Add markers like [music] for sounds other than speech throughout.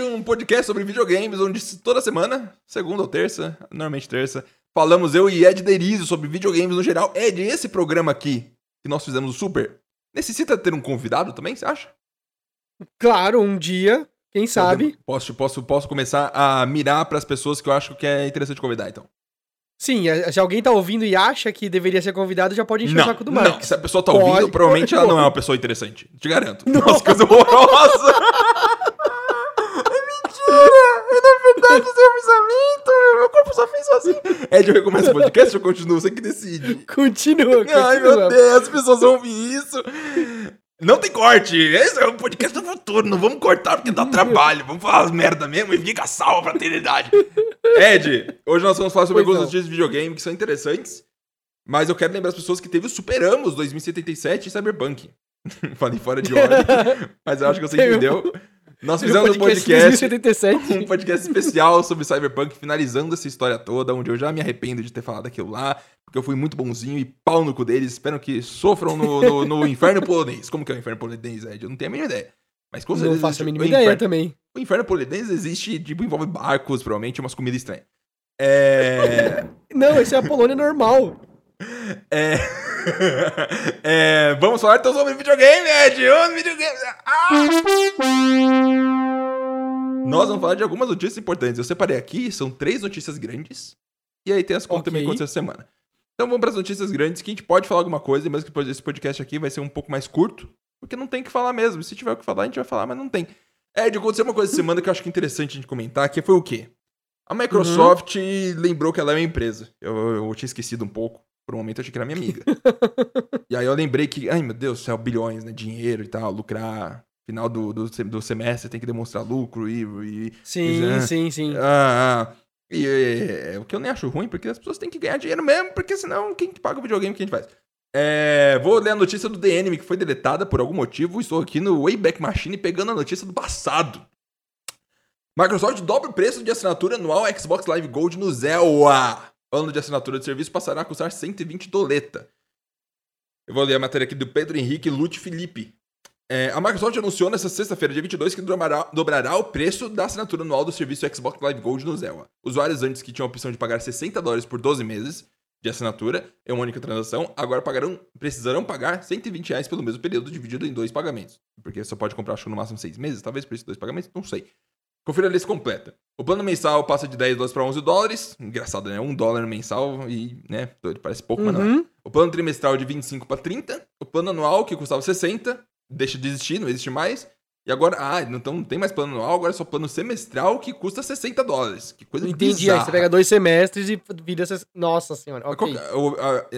Um podcast sobre videogames, onde toda semana, segunda ou terça, normalmente terça, falamos eu e Ed Derizo sobre videogames no geral. Ed, esse programa aqui, que nós fizemos o Super, necessita ter um convidado também, você acha? Claro, um dia, quem sabe. Posso, posso, posso começar a mirar para as pessoas que eu acho que é interessante convidar, então. Sim, se alguém tá ouvindo e acha que deveria ser convidado, já pode encher não, o saco do Marcos. Não, se a pessoa tá ouvindo, pode, provavelmente pode, ela não é uma pessoa interessante. Te garanto. Não. Nossa, coisa horrorosa. [laughs] na verdade seu pensamento. Meu corpo só fez sozinho. [laughs] Ed, eu recomeço o podcast ou continuo? Você que decide. Continua, continua. Ai, meu Deus, as pessoas vão ouvir isso. Não tem corte. Esse é um podcast do futuro. Não vamos cortar porque dá trabalho. Vamos falar as merda mesmo e fica salva pra eternidade. Ed, hoje nós vamos falar sobre pois algumas notícias de videogame que são interessantes. Mas eu quero lembrar as pessoas que teve o Superamos 2077 e Cyberpunk. [laughs] Falei fora de ordem, [laughs] mas eu acho que você entendeu. Nós fizemos um podcast, um podcast especial sobre Cyberpunk, finalizando essa história toda, onde eu já me arrependo de ter falado aquilo lá, porque eu fui muito bonzinho e pau no cu deles. Espero que sofram no, no, no [laughs] inferno polonês. Como que é o inferno polonês, Ed? Eu não tenho a mínima ideia. Mas com certeza. Não faço a mínima ideia inferno, também. O inferno polonês existe, tipo, envolve barcos, provavelmente, umas comidas estranhas. É. [laughs] não, esse é a Polônia normal. É. [laughs] é... Vamos falar então sobre videogame, Ed! Os videogame. Ah! Nós vamos falar de algumas notícias importantes. Eu separei aqui, são três notícias grandes. E aí tem as contas okay. também que aconteceu essa semana. Então vamos para as notícias grandes, que a gente pode falar alguma coisa, mas que esse podcast aqui vai ser um pouco mais curto, porque não tem que falar mesmo. Se tiver o que falar, a gente vai falar, mas não tem. Ed, aconteceu uma coisa essa semana que eu acho que é interessante a gente comentar, que foi o quê? A Microsoft uhum. lembrou que ela é uma empresa. Eu, eu tinha esquecido um pouco. Por um momento eu achei que era minha amiga. [laughs] e aí eu lembrei que, ai meu Deus do céu, bilhões, né? Dinheiro e tal, lucrar. Final do, do, do semestre tem que demonstrar lucro e. e sim, e, sim, sim. Ah, ah. E é, o que eu nem acho ruim, porque as pessoas têm que ganhar dinheiro mesmo, porque senão quem que paga o videogame que a gente faz? É, vou ler a notícia do The Enemy, que foi deletada por algum motivo. Estou aqui no Wayback Machine pegando a notícia do passado. Microsoft dobra o preço de assinatura anual Xbox Live Gold no Zelda ano de assinatura de serviço passará a custar 120 doleta. Eu vou ler a matéria aqui do Pedro Henrique Lute Felipe. É, a Microsoft anunciou nesta sexta-feira, dia 22, que dobrará, dobrará, o preço da assinatura anual do serviço Xbox Live Gold no Zelda. Usuários antes que tinham a opção de pagar 60 dólares por 12 meses de assinatura em uma única transação, agora pagarão, precisarão pagar 120 reais pelo mesmo período, dividido em dois pagamentos. Porque você pode comprar, acho que no máximo 6 meses, talvez por esses dois pagamentos, não sei. Confira a lista completa. O plano mensal passa de 10 dólares para 11 dólares. Engraçado, né? 1 dólar mensal e, né? Parece pouco, uhum. mas não é. Uhum. O plano trimestral de 25 para 30. O plano anual, que custava 60, deixa de existir, não existe mais. E agora, ah, então não tem mais plano anual, agora é só plano semestral que custa 60 dólares. Que coisa Entendi, bizarra. aí você pega dois semestres e vira... Nossa senhora, ok.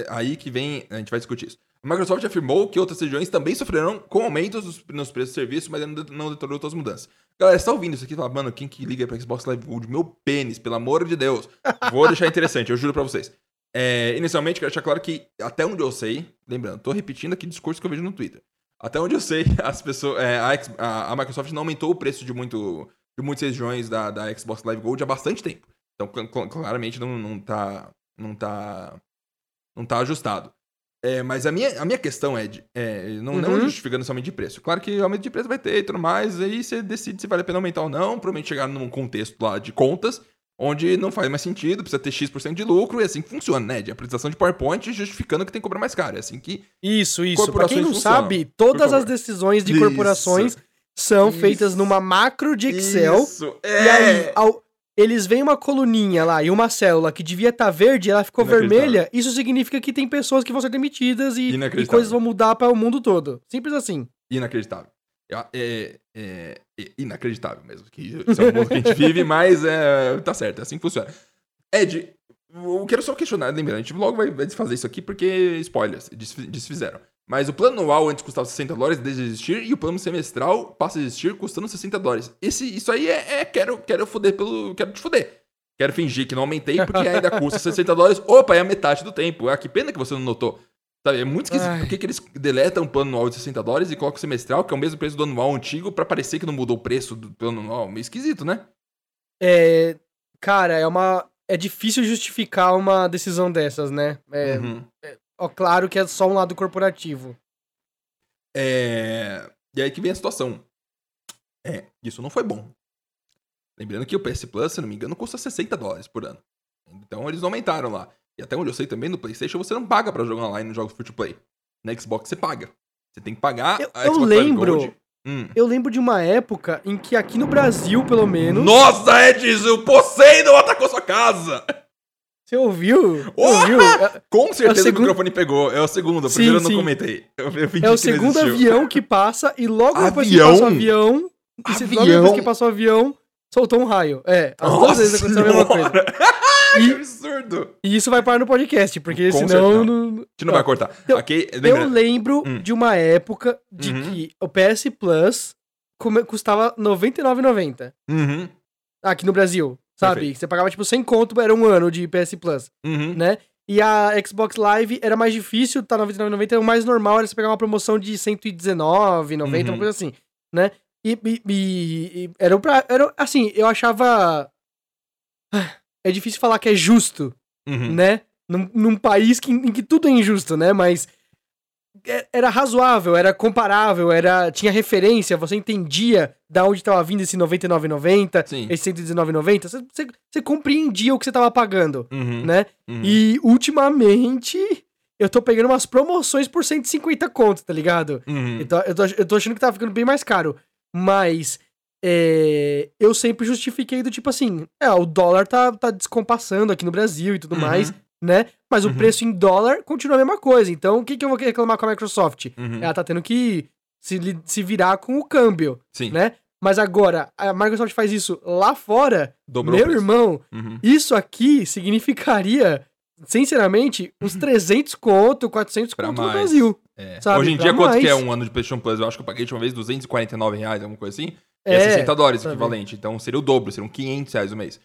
Aí que vem, a gente vai discutir isso. A Microsoft afirmou que outras regiões também sofrerão com aumentos nos preços de serviço, mas ainda não detalhou outras mudanças. Galera, você tá ouvindo isso aqui e fala, mano, quem que liga pra Xbox Live Gold? Meu pênis, pelo amor de Deus. Vou deixar interessante, eu juro pra vocês. É, inicialmente, quero deixar claro que, até onde eu sei, lembrando, tô repetindo aqui discurso que eu vejo no Twitter. Até onde eu sei, [laughs] as pessoas, é, a, a, Microsoft não aumentou o preço de, muito, de muitas regiões da, da Xbox Live Gold há bastante tempo. Então, claramente não, não tá. Não tá. Não tá ajustado. É, mas a minha, a minha questão é, de, é não, uhum. não justificando somente de preço. Claro que aumento de preço vai ter e tudo mais, aí você decide se vale a pena aumentar ou não. Provavelmente chegar num contexto lá de contas, onde não faz mais sentido, precisa ter X% de lucro, e é assim que funciona, né? De apresentação de PowerPoint justificando que tem que cobrar mais caro. É assim que. Isso, isso. Pra quem não funcionam. sabe, todas as decisões de corporações isso. são isso. feitas numa macro de Excel. Isso. É. E aí, ao, eles veem uma coluninha lá e uma célula que devia estar tá verde, ela ficou vermelha, isso significa que tem pessoas que vão ser demitidas e, e coisas vão mudar para o mundo todo. Simples assim. Inacreditável. É, é, é, inacreditável mesmo. Que isso é o mundo que a gente vive, mas é, tá certo, é assim que funciona. Ed, eu quero só questionar, lembrando, a gente logo vai desfazer isso aqui porque, spoilers, desfizeram. Mas o plano anual antes custava 60 dólares, deixa de existir, e o plano semestral passa a existir custando 60 dólares. Esse, isso aí é, é quero, quero foder pelo. Quero te foder. Quero fingir que não aumentei porque ainda custa 60 dólares. Opa, é a metade do tempo. Ah, que pena que você não notou. Sabe, é muito esquisito. Por que, que eles deletam o plano anual de 60 dólares e colocam o semestral, que é o mesmo preço do anual antigo, para parecer que não mudou o preço do plano anual? Meio esquisito, né? É. Cara, é uma. É difícil justificar uma decisão dessas, né? É, uhum. é, Ó, claro que é só um lado corporativo. É... E aí que vem a situação. É, isso não foi bom. Lembrando que o PS Plus, se não me engano, custa 60 dólares por ano. Então eles aumentaram lá. E até onde eu sei também, no PlayStation você não paga para jogar online nos jogos free to play. Na Xbox você paga. Você tem que pagar. Eu, eu lembro. Hum. Eu lembro de uma época em que aqui no Brasil, pelo menos. Nossa, Edson, o Poseidon atacou sua casa! Você ouviu? ouviu? É, Com certeza é o, segundo... o, microfone pegou. É o segundo, o sim, primeiro eu não comentei. Eu, eu é o segundo avião que passa e logo avião? depois que passa o avião. E logo depois que passou o avião, soltou um raio. É, as Nossa duas vezes aconteceu a mesma coisa. [laughs] E, que absurdo! E isso vai parar no podcast, porque Com senão. Não, a gente não vai cortar. Então, okay, eu lembro hum. de uma época de uhum. que o PS Plus custava R$ 99,90. Uhum. Aqui no Brasil. Sabe? Perfeito. Você pagava tipo 100 conto, era um ano de PS Plus. Uhum. Né? E a Xbox Live era mais difícil, tá 99,90. O mais normal era você pegar uma promoção de 119,90, uhum. uma coisa assim. Né? E, e, e, e era, pra, era assim, eu achava. É difícil falar que é justo, uhum. né? Num, num país que, em que tudo é injusto, né? Mas era razoável, era comparável, era tinha referência, você entendia da onde estava vindo esse 99,90, esse 119,90, você, você, você, compreendia o que você estava pagando, uhum, né? Uhum. E ultimamente eu tô pegando umas promoções por 150 contos, tá ligado? Uhum. Eu, tô, eu, tô, eu tô achando que tá ficando bem mais caro, mas é, eu sempre justifiquei do tipo assim, é, o dólar tá, tá descompassando aqui no Brasil e tudo uhum. mais, né? Mas uhum. o preço em dólar continua a mesma coisa. Então, o que, que eu vou reclamar com a Microsoft? Uhum. Ela tá tendo que se, se virar com o câmbio, Sim. né? Mas agora, a Microsoft faz isso lá fora, Dobrou meu irmão, uhum. isso aqui significaria, sinceramente, uns 300 conto, 400 pra conto mais. no Brasil. É. Hoje em dia, mais. quanto que é um ano de PlayStation Plus? Eu acho que eu paguei de uma vez 249 reais, alguma coisa assim. É, é 60 dólares sabe? equivalente. Então seria o dobro, seriam 500 reais o mês.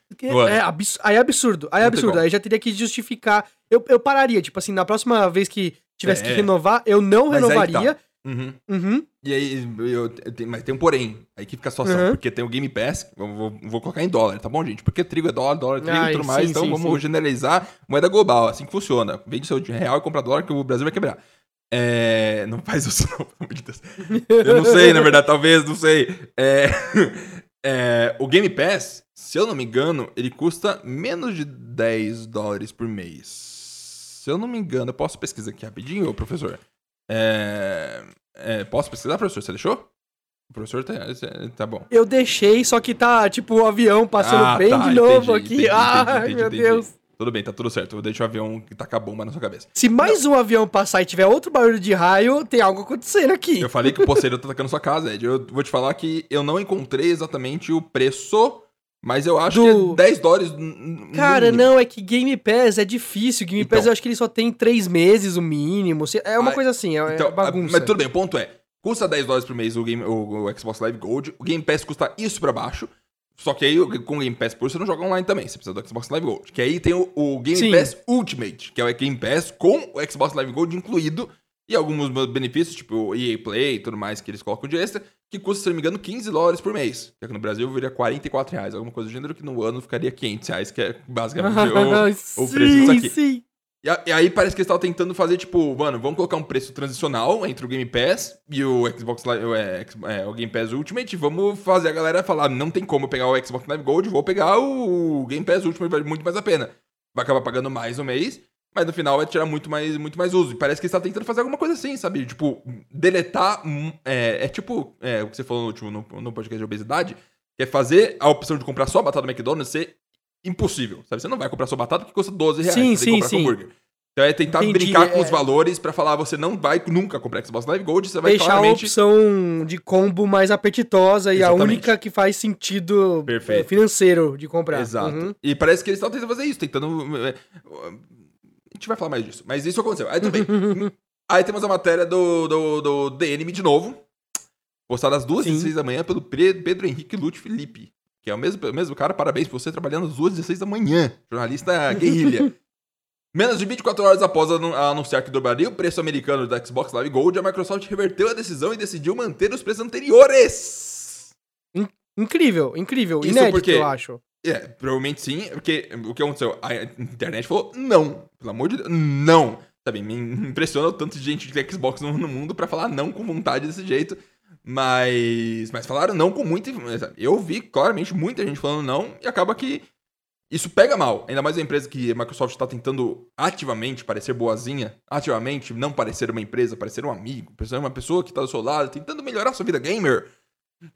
É, abs aí é absurdo. Aí é absurdo. Aí já teria que justificar. Eu, eu pararia, tipo assim, na próxima vez que tivesse é. que renovar, eu não Mas renovaria. Tá. Uhum. Uhum. E aí, eu, eu mas tem um porém. Aí que fica a situação. Uhum. Porque tem o Game Pass, vou, vou, colocar em dólar, tá bom, gente? Porque trigo é dólar, dólar é trigo e tudo mais. Sim, então sim, vamos sim. generalizar moeda global, assim que funciona. Vende seu real e compra dólar que o Brasil vai quebrar. É... Não faz isso, não, [laughs] pelo amor de Deus. Eu não sei, na verdade, talvez, não sei. É... É... O Game Pass, se eu não me engano, ele custa menos de 10 dólares por mês. Se eu não me engano, eu posso pesquisar aqui rapidinho, professor? É... É... Posso pesquisar, professor? Você deixou? O professor tá, tá bom. Eu deixei, só que tá tipo o avião passando ah, bem tá, de novo entendi, aqui. Entendi, Ai, entendi, meu Deus. Tudo bem, tá tudo certo. Vou deixar o avião que tacar bomba na sua cabeça. Se mais não. um avião passar e tiver outro barulho de raio, tem algo acontecendo aqui. Eu falei que o poceiro tá atacando sua casa, Ed. Eu vou te falar que eu não encontrei exatamente o preço, mas eu acho Do... que é 10 dólares. Cara, não, é que Game Pass é difícil. Game então, Pass eu acho que ele só tem 3 meses o mínimo. É uma ah, coisa assim, é, então, bagunça. Mas tudo bem, o ponto é: custa 10 dólares por mês o, game, o, o Xbox Live Gold, o Game Pass custa isso pra baixo. Só que aí com o Game Pass Plus você não joga online também, você precisa do Xbox Live Gold. Que aí tem o, o Game Sim. Pass Ultimate, que é o Game Pass com o Xbox Live Gold incluído e alguns benefícios, tipo o EA Play e tudo mais que eles colocam de extra, que custa, se não me engano, 15 dólares por mês. Que aqui no Brasil viria 44 reais, alguma coisa do gênero, que no ano ficaria 500 reais, que é basicamente [laughs] o, o preço disso aqui. Sim. E, aí parece que eles estavam tentando fazer, tipo, mano, vamos colocar um preço transicional entre o Game Pass e o Xbox Live, é, é, o Game Pass Ultimate. Vamos fazer a galera falar, não tem como pegar o Xbox Live Gold, vou pegar o Game Pass Ultimate, vale muito mais a pena. Vai acabar pagando mais no mês, mas no final vai tirar muito mais, muito mais uso. E parece que eles estavam tentando fazer alguma coisa assim, sabe? Tipo, deletar. É, é tipo é, o que você falou no último no, no podcast de obesidade, que é fazer a opção de comprar só a batata do McDonald's ser impossível, sabe? Você não vai comprar sua batata porque custa 12 reais. Sim, sim, sim. Então é tentar Entendi, brincar com é... os valores para falar, você não vai nunca comprar Xbox Live Gold, você vai Deixar claramente... a opção de combo mais apetitosa Exatamente. e a única que faz sentido é, Perfeito. financeiro de comprar. Exato. Uhum. E parece que eles estão tentando fazer isso, tentando... É, a gente vai falar mais disso, mas isso aconteceu. Aí tudo bem. [laughs] Aí temos a matéria do, do, do DNM de novo, postada às 2h16 da manhã pelo Pedro Henrique Lute Felipe que é o mesmo, o mesmo cara, parabéns por você trabalhando às 2h16 da manhã, jornalista guerrilha. [laughs] Menos de 24 horas após anunciar que dobraria o preço americano do Xbox Live Gold, a Microsoft reverteu a decisão e decidiu manter os preços anteriores. Incrível, incrível. Isso Inédito, porque, eu acho. É, provavelmente sim, porque o que aconteceu? A internet falou, não, pelo amor de Deus, não. Sabe, me impressiona o tanto de gente tem Xbox no, mundo para falar não com vontade desse jeito. Mas, mas falaram não com muita. Eu vi claramente muita gente falando não e acaba que isso pega mal. Ainda mais uma empresa que a Microsoft está tentando ativamente parecer boazinha, ativamente não parecer uma empresa, parecer um amigo, parecer uma pessoa que está do seu lado, tentando melhorar a sua vida gamer.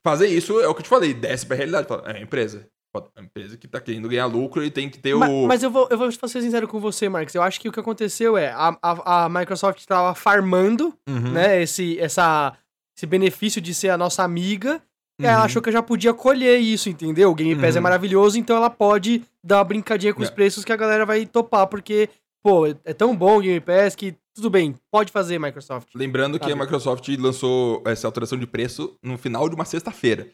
Fazer isso é o que eu te falei, desce pra realidade. Fala, é empresa. É uma empresa que tá querendo ganhar lucro e tem que ter o. Mas, mas eu, vou, eu vou ser sincero com você, Marcos. Eu acho que o que aconteceu é a, a, a Microsoft estava farmando uhum. né, esse, essa, esse benefício de ser a nossa amiga. Uhum. Ela achou que já podia colher isso, entendeu? O Game Pass é uhum. é maravilhoso, então ela pode dar uma brincadinha com os é. preços que a galera vai topar, porque, pô, é tão bom o Game Pass que tudo bem, pode fazer, Microsoft. Lembrando sabe? que a Microsoft lançou essa alteração de preço no final de uma sexta-feira.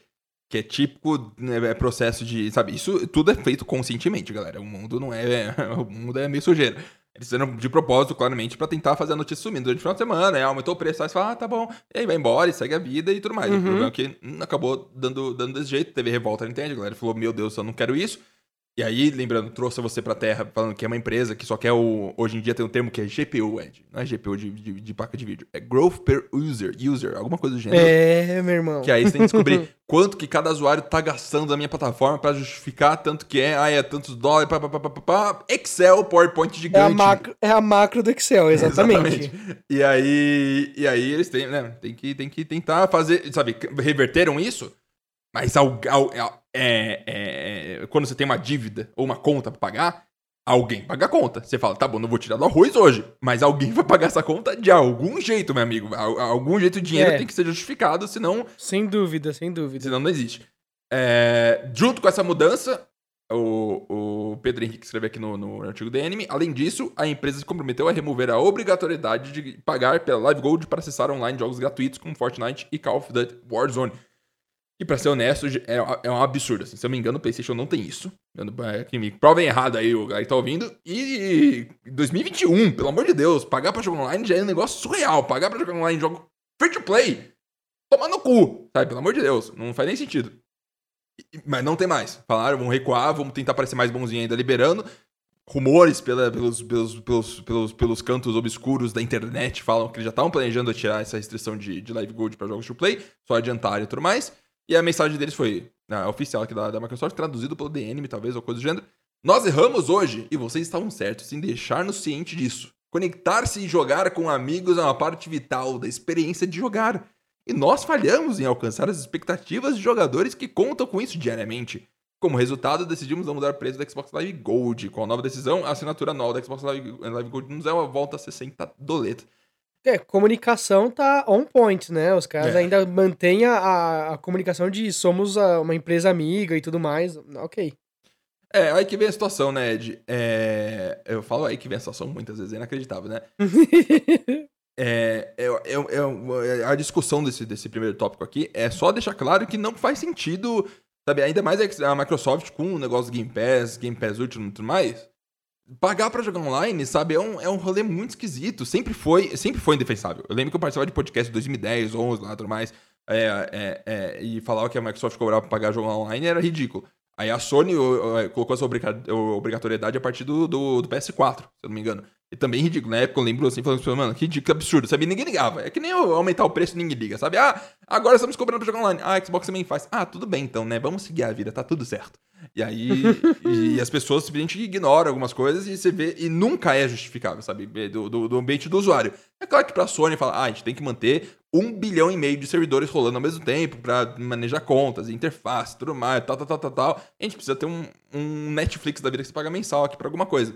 Que é típico né, é processo de. Sabe, isso tudo é feito conscientemente, galera. O mundo não é. [laughs] O mundo é meio sujeira. Eles fizeram de propósito, claramente, para tentar fazer a notícia sumindo durante o final de semana, né? Aumentou o preço, aí você fala, ah, tá bom. E aí vai embora e segue a vida e tudo mais. Uhum. O problema é que hum, acabou dando, dando desse jeito, teve revolta na internet, a galera falou, meu Deus, eu não quero isso. E aí, lembrando, trouxe você pra Terra falando que é uma empresa que só quer o. Hoje em dia tem um termo que é GPU, Ed. Não é GPU de, de, de placa de vídeo. É Growth per User. User, alguma coisa do gênero. É, meu irmão. Que aí você tem que descobrir [laughs] quanto que cada usuário tá gastando da minha plataforma pra justificar tanto que é. Ah, é tantos dólares, pá, pá, pá, pá, pá. Excel, PowerPoint gigante. É a, macro, é a macro do Excel, [laughs] exatamente. exatamente. E aí. E aí eles têm, né? Tem que, tem que tentar fazer. Sabe, reverteram isso? Mas ao, ao, é, é, quando você tem uma dívida ou uma conta para pagar, alguém paga a conta. Você fala, tá bom, não vou tirar do arroz hoje, mas alguém [laughs] vai pagar essa conta de algum jeito, meu amigo. Algum jeito o dinheiro é. tem que ser justificado, senão. Sem dúvida, sem dúvida. Senão não existe. É, junto com essa mudança, o, o Pedro Henrique escreveu aqui no, no artigo do Anime. Além disso, a empresa se comprometeu a remover a obrigatoriedade de pagar pela Live Gold para acessar online jogos gratuitos como Fortnite e Call of Duty Warzone. E pra ser honesto, é, é um absurdo. Assim. Se eu me engano, o PlayStation não tem isso. É, que me provem errado aí o cara que tá ouvindo. E 2021, pelo amor de Deus, pagar pra jogar online já é um negócio surreal. Pagar pra jogar online jogo free to play. Tomar no cu, sabe? Pelo amor de Deus. Não faz nem sentido. Mas não tem mais. Falaram, vamos recuar, vamos tentar parecer mais bonzinho ainda, liberando. Rumores pela, pelos, pelos, pelos, pelos, pelos cantos obscuros da internet falam que eles já estavam planejando tirar essa restrição de, de Live Gold para jogos to play, só adiantar e tudo mais. E a mensagem deles foi, a oficial aqui da, da Microsoft, traduzido pelo DNM, talvez, ou coisa do gênero. Nós erramos hoje e vocês estavam certos em deixar-nos ciente disso. Conectar-se e jogar com amigos é uma parte vital da experiência de jogar. E nós falhamos em alcançar as expectativas de jogadores que contam com isso diariamente. Como resultado, decidimos não mudar o preço do Xbox Live Gold. Com a nova decisão, a assinatura anual do Xbox Live, Live Gold nos é uma volta a 60 doletas. É, comunicação tá on point, né? Os caras é. ainda mantêm a, a comunicação de somos uma empresa amiga e tudo mais. Ok. É, aí que vem a situação, né, Ed? É, eu falo aí que vem a situação muitas vezes, é inacreditável, né? [laughs] é, é, é, a discussão desse, desse primeiro tópico aqui é só deixar claro que não faz sentido, sabe? Ainda mais a Microsoft com o negócio Game Pass, Game Pass Ultimate e tudo mais pagar para jogar online, sabe, é um, é um rolê muito esquisito. Sempre foi, sempre foi indefensável. Eu lembro que eu participava de podcast em 2010, 11, lá tudo mais, é, é, é, e falava que a Microsoft cobrava pra pagar jogo online era ridículo. Aí a Sony colocou essa obrigatoriedade a partir do, do, do, PS4, se eu não me engano. E também ridículo. Na época eu lembro assim, falando assim, mano, ridículo, absurdo, sabe? Ninguém ligava. É que nem aumentar o preço ninguém liga, sabe? Ah, agora estamos cobrando pra jogar online. Ah, a Xbox também faz. Ah, tudo bem então, né? Vamos seguir a vida, tá tudo certo. E aí, e [laughs] as pessoas simplesmente ignoram algumas coisas e você vê, e nunca é justificável, sabe? Do, do, do ambiente do usuário. É claro que pra Sony fala, ah, a gente tem que manter um bilhão e meio de servidores rolando ao mesmo tempo para manejar contas, interface, tudo mais, tal, tal, tal, tal, tal. A gente precisa ter um, um Netflix da vida que você paga mensal aqui pra alguma coisa.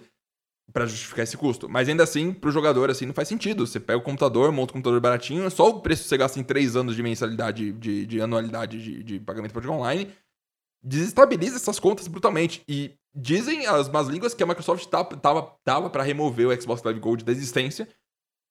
para justificar esse custo. Mas ainda assim, pro jogador, assim, não faz sentido. Você pega o computador, monta o computador baratinho, só o preço que você gasta em 3 anos de mensalidade, de, de anualidade de, de pagamento para jogar online desestabiliza essas contas brutalmente. E dizem as más línguas que a Microsoft tá, tava, tava para remover o Xbox Live Gold da existência.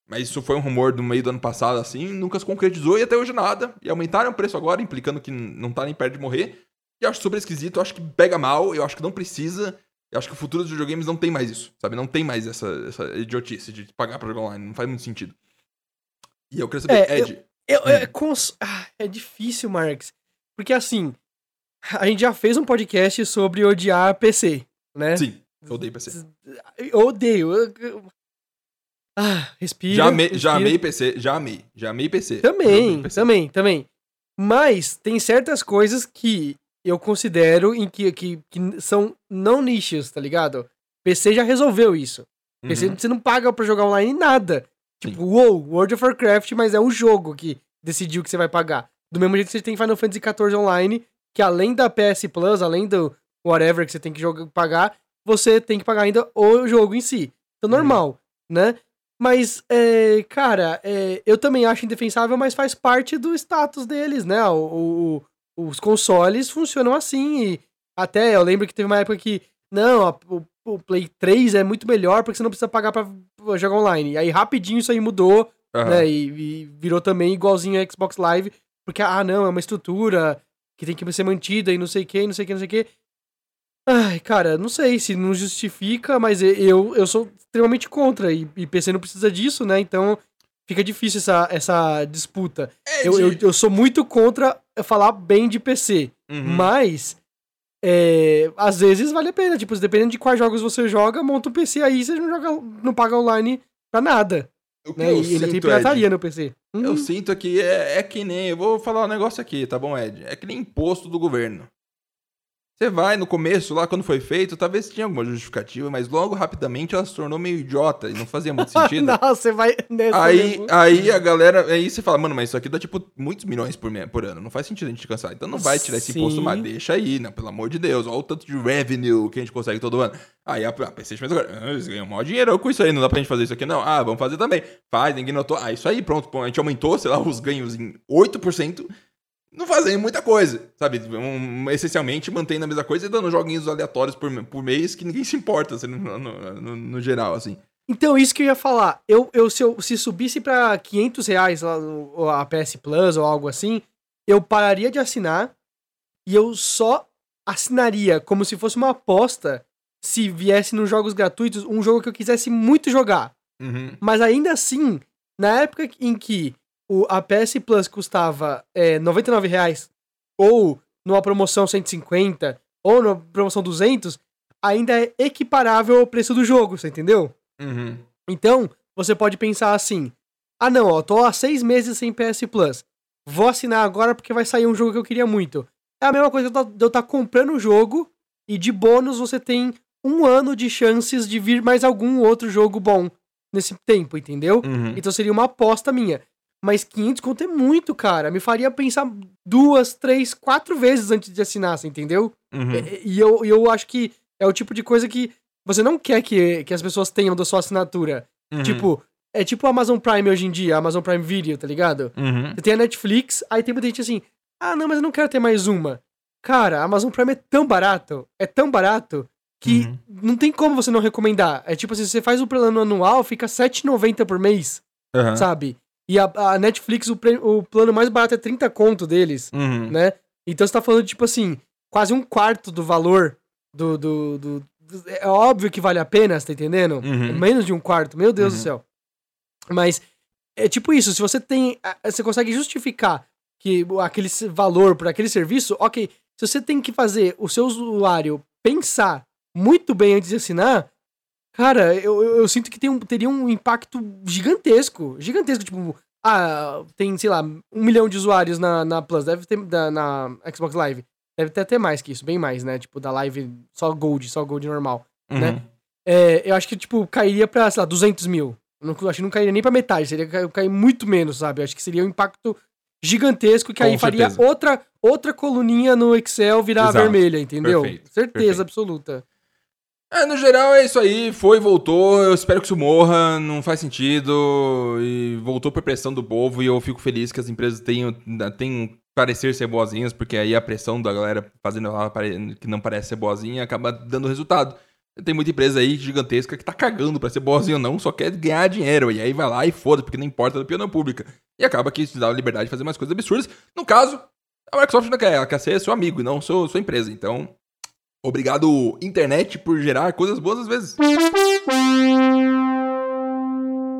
Mas isso foi um rumor do meio do ano passado, assim, nunca se concretizou e até hoje nada. E aumentaram o preço agora, implicando que não tá nem perto de morrer. E eu acho super esquisito, eu acho que pega mal, eu acho que não precisa. Eu acho que o futuro dos videogames não tem mais isso, sabe? Não tem mais essa, essa idiotice de pagar pra jogar online, não faz muito sentido. E eu queria saber, é, Ed. Eu, eu, hum. é, cons... ah, é difícil, Marx. Porque assim, a gente já fez um podcast sobre odiar PC, né? Sim, eu odeio PC. Eu odeio. Ah, respira. Já amei, já amei PC, já amei. Já amei PC. Também, PC. também, também. Mas tem certas coisas que eu considero em que, que, que são não nichos, tá ligado? PC já resolveu isso. PC uhum. você não paga pra jogar online nada. Tipo, Sim. uou, World of Warcraft, mas é o jogo que decidiu que você vai pagar. Do mesmo jeito que você tem Final Fantasy XIV Online, que além da PS Plus, além do whatever que você tem que jogar, pagar, você tem que pagar ainda o jogo em si. Então, uhum. normal, né? Mas, é, cara, é, eu também acho indefensável, mas faz parte do status deles, né? O, o, os consoles funcionam assim. E até eu lembro que teve uma época que, não, a, o, o, Play 3 é muito melhor porque você não precisa pagar pra jogar online. E aí rapidinho isso aí mudou, uhum. né? E, e, virou também igualzinho a Xbox Live, porque, ah, não, é uma estrutura que tem que ser mantida e não sei o que, não sei o que, não sei o que. Ai, cara, não sei se não justifica, mas eu, eu sou extremamente contra e, e PC não precisa disso, né? Então fica difícil essa, essa disputa. É, eu, eu, eu, sou muito contra falar bem de PC, uhum. mas é, às vezes vale a pena. Tipo, dependendo de quais jogos você joga, monta um PC aí, você não, joga, não paga online pra nada. O que né? eu e ainda tem pirataria Ed, no PC. Uhum. Eu sinto que é, é que nem. Eu vou falar um negócio aqui, tá bom, Ed? É que nem imposto do governo. Você vai no começo, lá quando foi feito, talvez tinha alguma justificativa, mas logo rapidamente ela se tornou meio idiota e não fazia muito [laughs] sentido. não, você vai nessa aí, mesmo. aí a galera, aí você fala, mano, mas isso aqui dá tipo muitos milhões por, por ano, não faz sentido a gente cansar. Então não vai tirar esse imposto, mas deixa aí, né? Pelo amor de Deus, olha o tanto de revenue que a gente consegue todo ano. Aí a, a PlayStation fez agora, ah, eles ganham maior dinheiro com isso aí, não dá pra gente fazer isso aqui não. Ah, vamos fazer também. Faz, ninguém notou. Ah, isso aí, pronto, a gente aumentou, sei lá, os ganhos em 8% não fazem muita coisa, sabe? Um, essencialmente mantendo a mesma coisa e dando joguinhos aleatórios por, por mês que ninguém [laughs] se importa, assim, no, no, no, no, geral, assim. Então, isso que eu ia falar. Eu, eu, se, eu se subisse pra 500 reais lá, a PS Plus ou algo assim, eu pararia de assinar e eu só assinaria como se fosse uma aposta se viesse nos jogos gratuitos um jogo que eu quisesse muito jogar. Uhum. Mas ainda assim, na época em que o, a PS Plus custava é, 99 reais, ou numa promoção 150, ou numa promoção 200, ainda é equiparável ao preço do jogo, você entendeu? Uhum. Então, você pode pensar assim: ah, não, ó, tô há seis meses sem PS Plus. Vou assinar agora porque vai sair um jogo que eu queria muito. É a mesma coisa de eu estar tá comprando o jogo e de bônus você tem um ano de chances de vir mais algum outro jogo bom nesse tempo, entendeu? Uhum. Então seria uma aposta minha. Mas 500 conto é muito, cara. Me faria pensar duas, três, quatro vezes antes de assinar, você entendeu? Uhum. E, e eu, eu acho que é o tipo de coisa que você não quer que, que as pessoas tenham da sua assinatura. Uhum. Tipo, é tipo o Amazon Prime hoje em dia, Amazon Prime Video, tá ligado? Uhum. Você tem a Netflix, aí tem muita gente assim, ah, não, mas eu não quero ter mais uma. Cara, a Amazon Prime é tão barato, é tão barato, que uhum. não tem como você não recomendar. É tipo assim, você faz o plano anual, fica R$7,90 por mês, sabe? E a, a Netflix, o, pre, o, plano mais barato é 30 conto deles, uhum. né? Então você tá falando, tipo assim, quase um quarto do valor do, do, do, do É óbvio que vale a pena, você tá entendendo? Uhum. Menos de um quarto, meu Deus uhum. do céu. Mas é tipo isso, se você tem. Você consegue justificar que aquele valor por aquele serviço, ok. Se você tem que fazer o seu usuário pensar muito bem antes de assinar, Cara, eu, eu, eu sinto que tem um, teria um impacto gigantesco. Gigantesco, tipo, ah, tem, sei lá, um milhão de usuários na, na Plus, deve ter da, na Xbox Live. Deve ter até mais que isso, bem mais, né? Tipo, da Live só Gold, só Gold normal, uhum. né? É, eu acho que, tipo, cairia pra, sei lá, 200 mil. Não, acho que não cairia nem pra metade, seria cair, cair muito menos, sabe? Eu acho que seria um impacto gigantesco que Com aí certeza. faria outra, outra coluninha no Excel virar Exato. vermelha, entendeu? Perfeito. Certeza Perfeito. absoluta. É, no geral é isso aí, foi, voltou, eu espero que isso morra, não faz sentido, e voltou por pressão do povo, e eu fico feliz que as empresas tenham, tenham parecer ser boazinhas, porque aí a pressão da galera fazendo ela que não parece ser boazinha acaba dando resultado. Tem muita empresa aí gigantesca que tá cagando pra ser boazinha ou não, só quer ganhar dinheiro, e aí vai lá e foda, porque não importa da opinião pública. E acaba que isso dá liberdade de fazer mais coisas absurdas. No caso, a Microsoft não quer, ela quer ser seu amigo e não sua, sua empresa, então Obrigado, internet, por gerar coisas boas às vezes.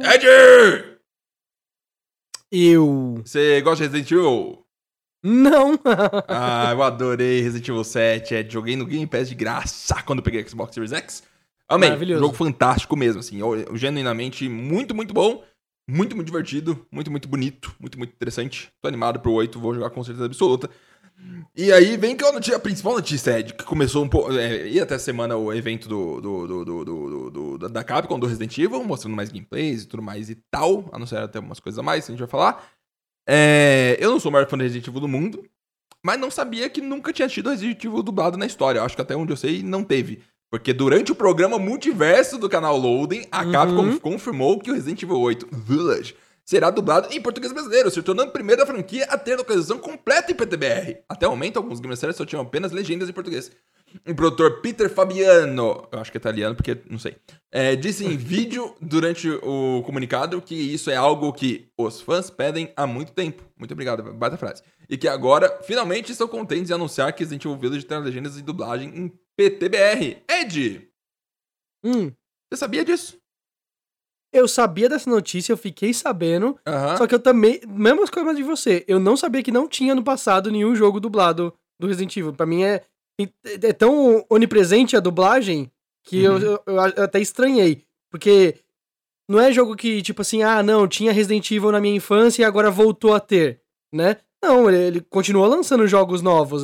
Ed! Eu. Você gosta de Resident Evil? Não! [laughs] ah, eu adorei Resident Evil 7. Ed. joguei no Game Pass de graça quando peguei Xbox Series X. Amei. Jogo fantástico mesmo, assim. Genuinamente muito, muito bom. Muito, muito divertido, muito, muito bonito, muito, muito interessante. Tô animado pro 8, vou jogar com certeza absoluta. E aí vem que a, principal notícia é que começou um pouco. É, ia até semana o evento do, do, do, do, do, da Capcom do Resident Evil, mostrando mais gameplays e tudo mais e tal. A não ser até umas coisas a mais que a gente vai falar. É, eu não sou o maior fã de Resident Evil do mundo, mas não sabia que nunca tinha tido Resident Evil dublado na história. Eu acho que até onde eu sei, não teve. Porque durante o programa multiverso do canal Loading, a uhum. Capcom confirmou que o Resident Evil 8 Village será dublado em português brasileiro, se tornando a primeira franquia a ter localização completa em PTBR. Até o momento, alguns games só tinham apenas legendas em português. O produtor Peter Fabiano, eu acho que é italiano porque não sei, é, disse em [laughs] vídeo durante o comunicado que isso é algo que os fãs pedem há muito tempo. Muito obrigado, baita frase. E que agora, finalmente, estão contentes em anunciar que Resident Evil Village terá legendas e dublagem em PTBR. Ed! Hum. Você sabia disso? Eu sabia dessa notícia, eu fiquei sabendo. Só que eu também. Mesmas coisas de você. Eu não sabia que não tinha no passado nenhum jogo dublado do Resident Evil. Pra mim é. É tão onipresente a dublagem que uhum. eu, eu, eu, até estranhei. Porque não é jogo que, tipo assim, ah, não, tinha Resident Evil na minha infância e agora voltou a ter, né? Não, ele, ele continua lançando jogos novos.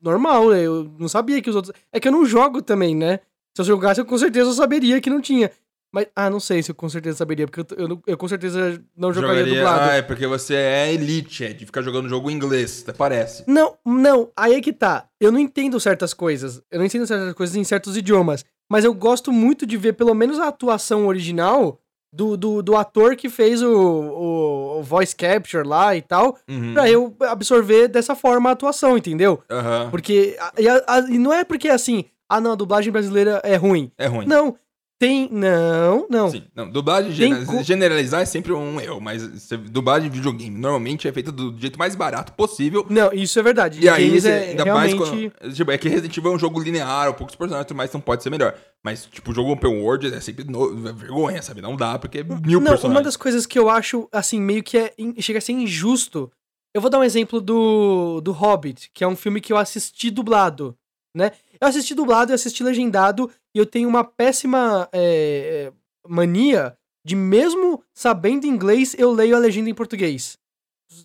Normal? Eu não sabia que os outros. É que eu não jogo também, né? Se eu jogasse, eu com certeza eu saberia que não tinha. Mas, ah, não sei se eu com certeza saberia, porque eu, eu, eu com certeza não jogaria, jogaria, dublado. Ah, é porque você é elite, é de ficar jogando jogo em inglês, até parece. Não, não, aí é que tá. Eu não entendo certas coisas. Eu não entendo certas coisas em certos idiomas. Mas eu gosto muito de ver pelo menos a atuação original do, do, do ator que fez o, o, o, voice capture lá e tal, uhum. pra eu absorver dessa forma a atuação, entendeu? Uhum. Porque. E, a, a, e não é porque assim, ah não, a dublagem brasileira é ruim. É ruim. Não, tem. Não, não. Sim, não. Dublagem Tem generalizar é sempre um erro, mas dublagem de videogame normalmente é feita do jeito mais barato possível. Não, isso é verdade. E aí, você, é ainda realmente... mais quando, tipo, é que Resident Evil é um jogo linear, poucos personagens, mas não pode ser melhor. Mas, tipo, o jogo Open World é sempre no, é vergonha, sabe? Não dá, porque é mil não, personagens. Uma das coisas que eu acho, assim, meio que é, chega a ser injusto. Eu vou dar um exemplo do, do Hobbit, que é um filme que eu assisti dublado, né? Eu assisti dublado e assisti legendado, e eu tenho uma péssima é, mania de, mesmo sabendo inglês, eu leio a legenda em português.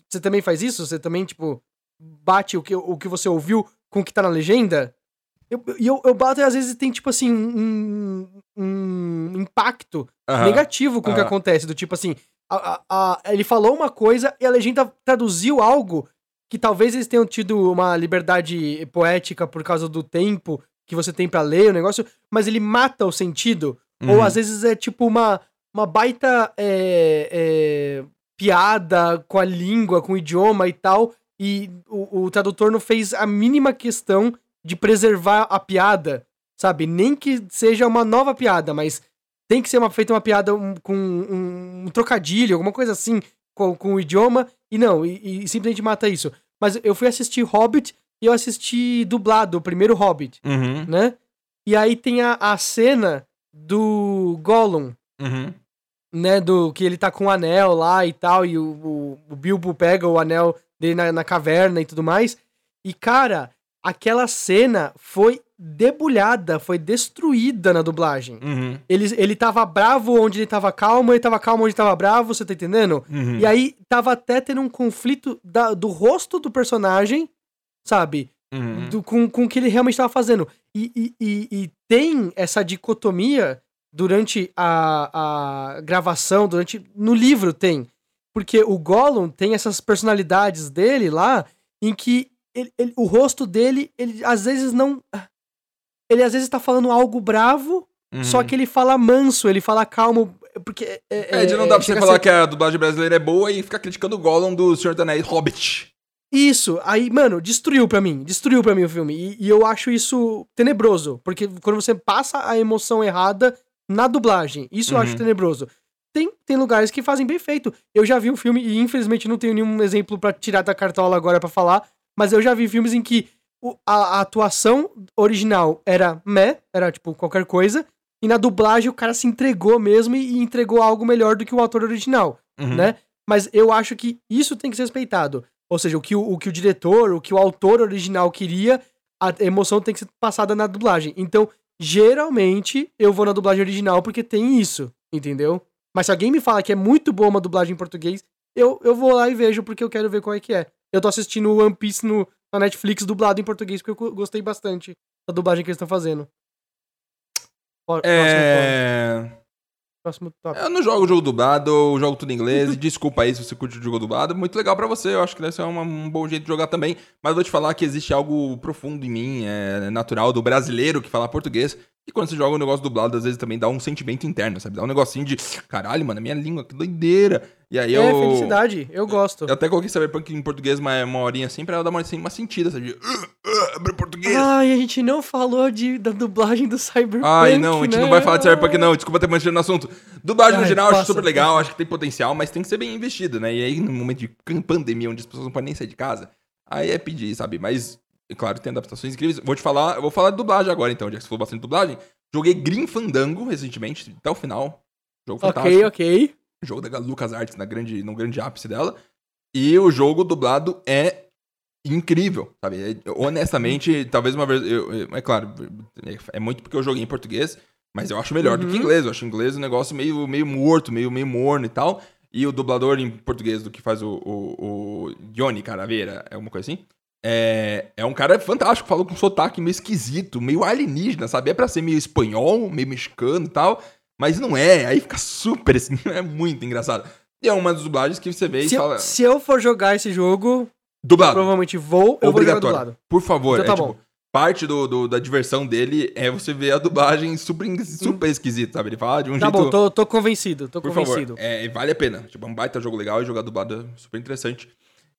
Você também faz isso? Você também, tipo, bate o que, o que você ouviu com o que tá na legenda? E eu, eu, eu, bato e às vezes tem, tipo assim, um, um impacto negativo com o que acontece. Do tipo assim, a, a, a, ele falou uma coisa e a legenda traduziu algo que talvez eles tenham tido uma liberdade poética por causa do tempo que você tem para ler o negócio, mas ele mata o sentido. Uhum. Ou às vezes é tipo uma, uma baita é, é, piada com a língua, com o idioma e tal, e o, o tradutor não fez a mínima questão de preservar a piada, sabe? Nem que seja uma nova piada, mas tem que ser uma, feita uma piada um, com um, um, trocadilho, alguma coisa assim com, com o idioma, e não, e, e simplesmente mata isso. Mas eu fui assistir Hobbit e eu assisti dublado, o primeiro Hobbit, uhum. né? E aí tem a, a cena do Gollum, uhum. né? Do que ele tá com o anel lá e tal, e o, o, o Bilbo pega o anel dele na, na caverna e tudo mais. E, cara, aquela cena foi debulhada, foi destruída na dublagem. Uhum. Ele, ele tava bravo onde ele tava calmo, ele tava calmo onde tava bravo, você tá entendendo? Uhum. E aí tava até tendo um conflito da, do rosto do personagem, sabe? Uhum. Do, com, com o que ele realmente tava fazendo. E, e, e, e tem essa dicotomia durante a, a gravação, durante. No livro tem. Porque o Gollum tem essas personalidades dele lá, em que ele, ele, o rosto dele, ele às vezes não. Ele às vezes tá falando algo bravo, uhum. só que ele fala manso, ele fala calmo. Porque. É, é, é não dá pra você falar ser... que a dublagem brasileira é boa e ficar criticando o Gollum do Senhor dos Anéis Hobbit. Isso, aí, mano, destruiu pra mim, destruiu pra mim o filme. E, e, eu acho isso tenebroso, porque quando você passa a emoção errada na dublagem, isso uhum. eu acho uhum. tenebroso. Tem, tem lugares que fazem bem feito. Eu já vi um filme, e infelizmente não tenho nenhum exemplo para tirar da cartola agora para falar, mas eu já vi filmes em que o, a, a, atuação original era meh, era tipo qualquer coisa, e na dublagem o cara se entregou mesmo e, e entregou algo melhor do que o autor original, uhum. né? Mas eu acho que isso tem que ser respeitado. Ou seja, o que o, o que o diretor, o que o autor original queria, a emoção tem que ser passada na dublagem. Então, geralmente, eu vou na dublagem original porque tem isso, entendeu? Mas se alguém me fala que é muito boa uma dublagem em português, eu, eu vou lá e vejo porque eu quero ver qual é que é. Eu tô assistindo One Piece no, na Netflix dublado em português porque eu gostei bastante da dublagem que eles estão fazendo. É... Próximo top. Eu não jogo jogo dublado, eu jogo tudo em inglês. [laughs] Desculpa aí se você curte o jogo dublado. Muito legal para você, eu acho que deve ser uma, um bom jeito de jogar também. Mas vou te falar que existe algo profundo em mim, é natural, do brasileiro que fala português. E quando você joga um negócio dublado, às vezes também dá um sentimento interno, sabe? Dá um negocinho de caralho, mano, minha língua, que doideira. E aí é, eu. É, felicidade, eu gosto. Eu até coloquei Cyberpunk em português uma, uma horinha assim pra ela dar uma, assim, uma sentida, sabe? De, uh, uh, português. Ai, a gente não falou de, da dublagem do Cyberpunk. Ai, não, a gente né? não vai falar de Cyberpunk, não. Desculpa ter mantido no assunto. Dublagem Ai, no geral, acho super legal, acho que tem potencial, mas tem que ser bem investido, né? E aí, no momento de pandemia, onde as pessoas não podem nem sair de casa, aí é pedir, sabe? Mas, claro, tem adaptações incríveis. Vou te falar, eu vou falar de dublagem agora, então, já que você falou bastante de dublagem. Joguei Green Fandango recentemente, até o final. Jogo fantástico. Ok, ok. Jogo da LucasArts na grande, no grande ápice dela. E o jogo dublado é incrível, sabe? É, honestamente, talvez uma vez. Eu, eu, é claro, é muito porque eu joguei em português, mas eu acho melhor uhum. do que uhum. inglês. Eu acho inglês um negócio meio, meio morto, meio, meio morno e tal. E o dublador em português do que faz o, o, o Johnny Caraveira, é uma coisa assim. É, é um cara fantástico, falou com um sotaque meio esquisito, meio alienígena, sabe? É pra ser meio espanhol, meio mexicano e tal, mas não é, aí fica super assim, [laughs] é muito engraçado. E é uma das dublagens que você vê se e fala. Eu, se eu for jogar esse jogo, dublado. provavelmente vou, eu Obrigatório. vou jogar dublado. Por favor, então, tá é, bom. Tipo, parte do, do, da diversão dele é você ver a dublagem super, super hum. esquisita, sabe? Ele fala de um tá jeito... Tá bom, tô, tô convencido, tô Por convencido. Favor, é, vale a pena. Tipo, é um baita jogo legal e jogar dublado é super interessante.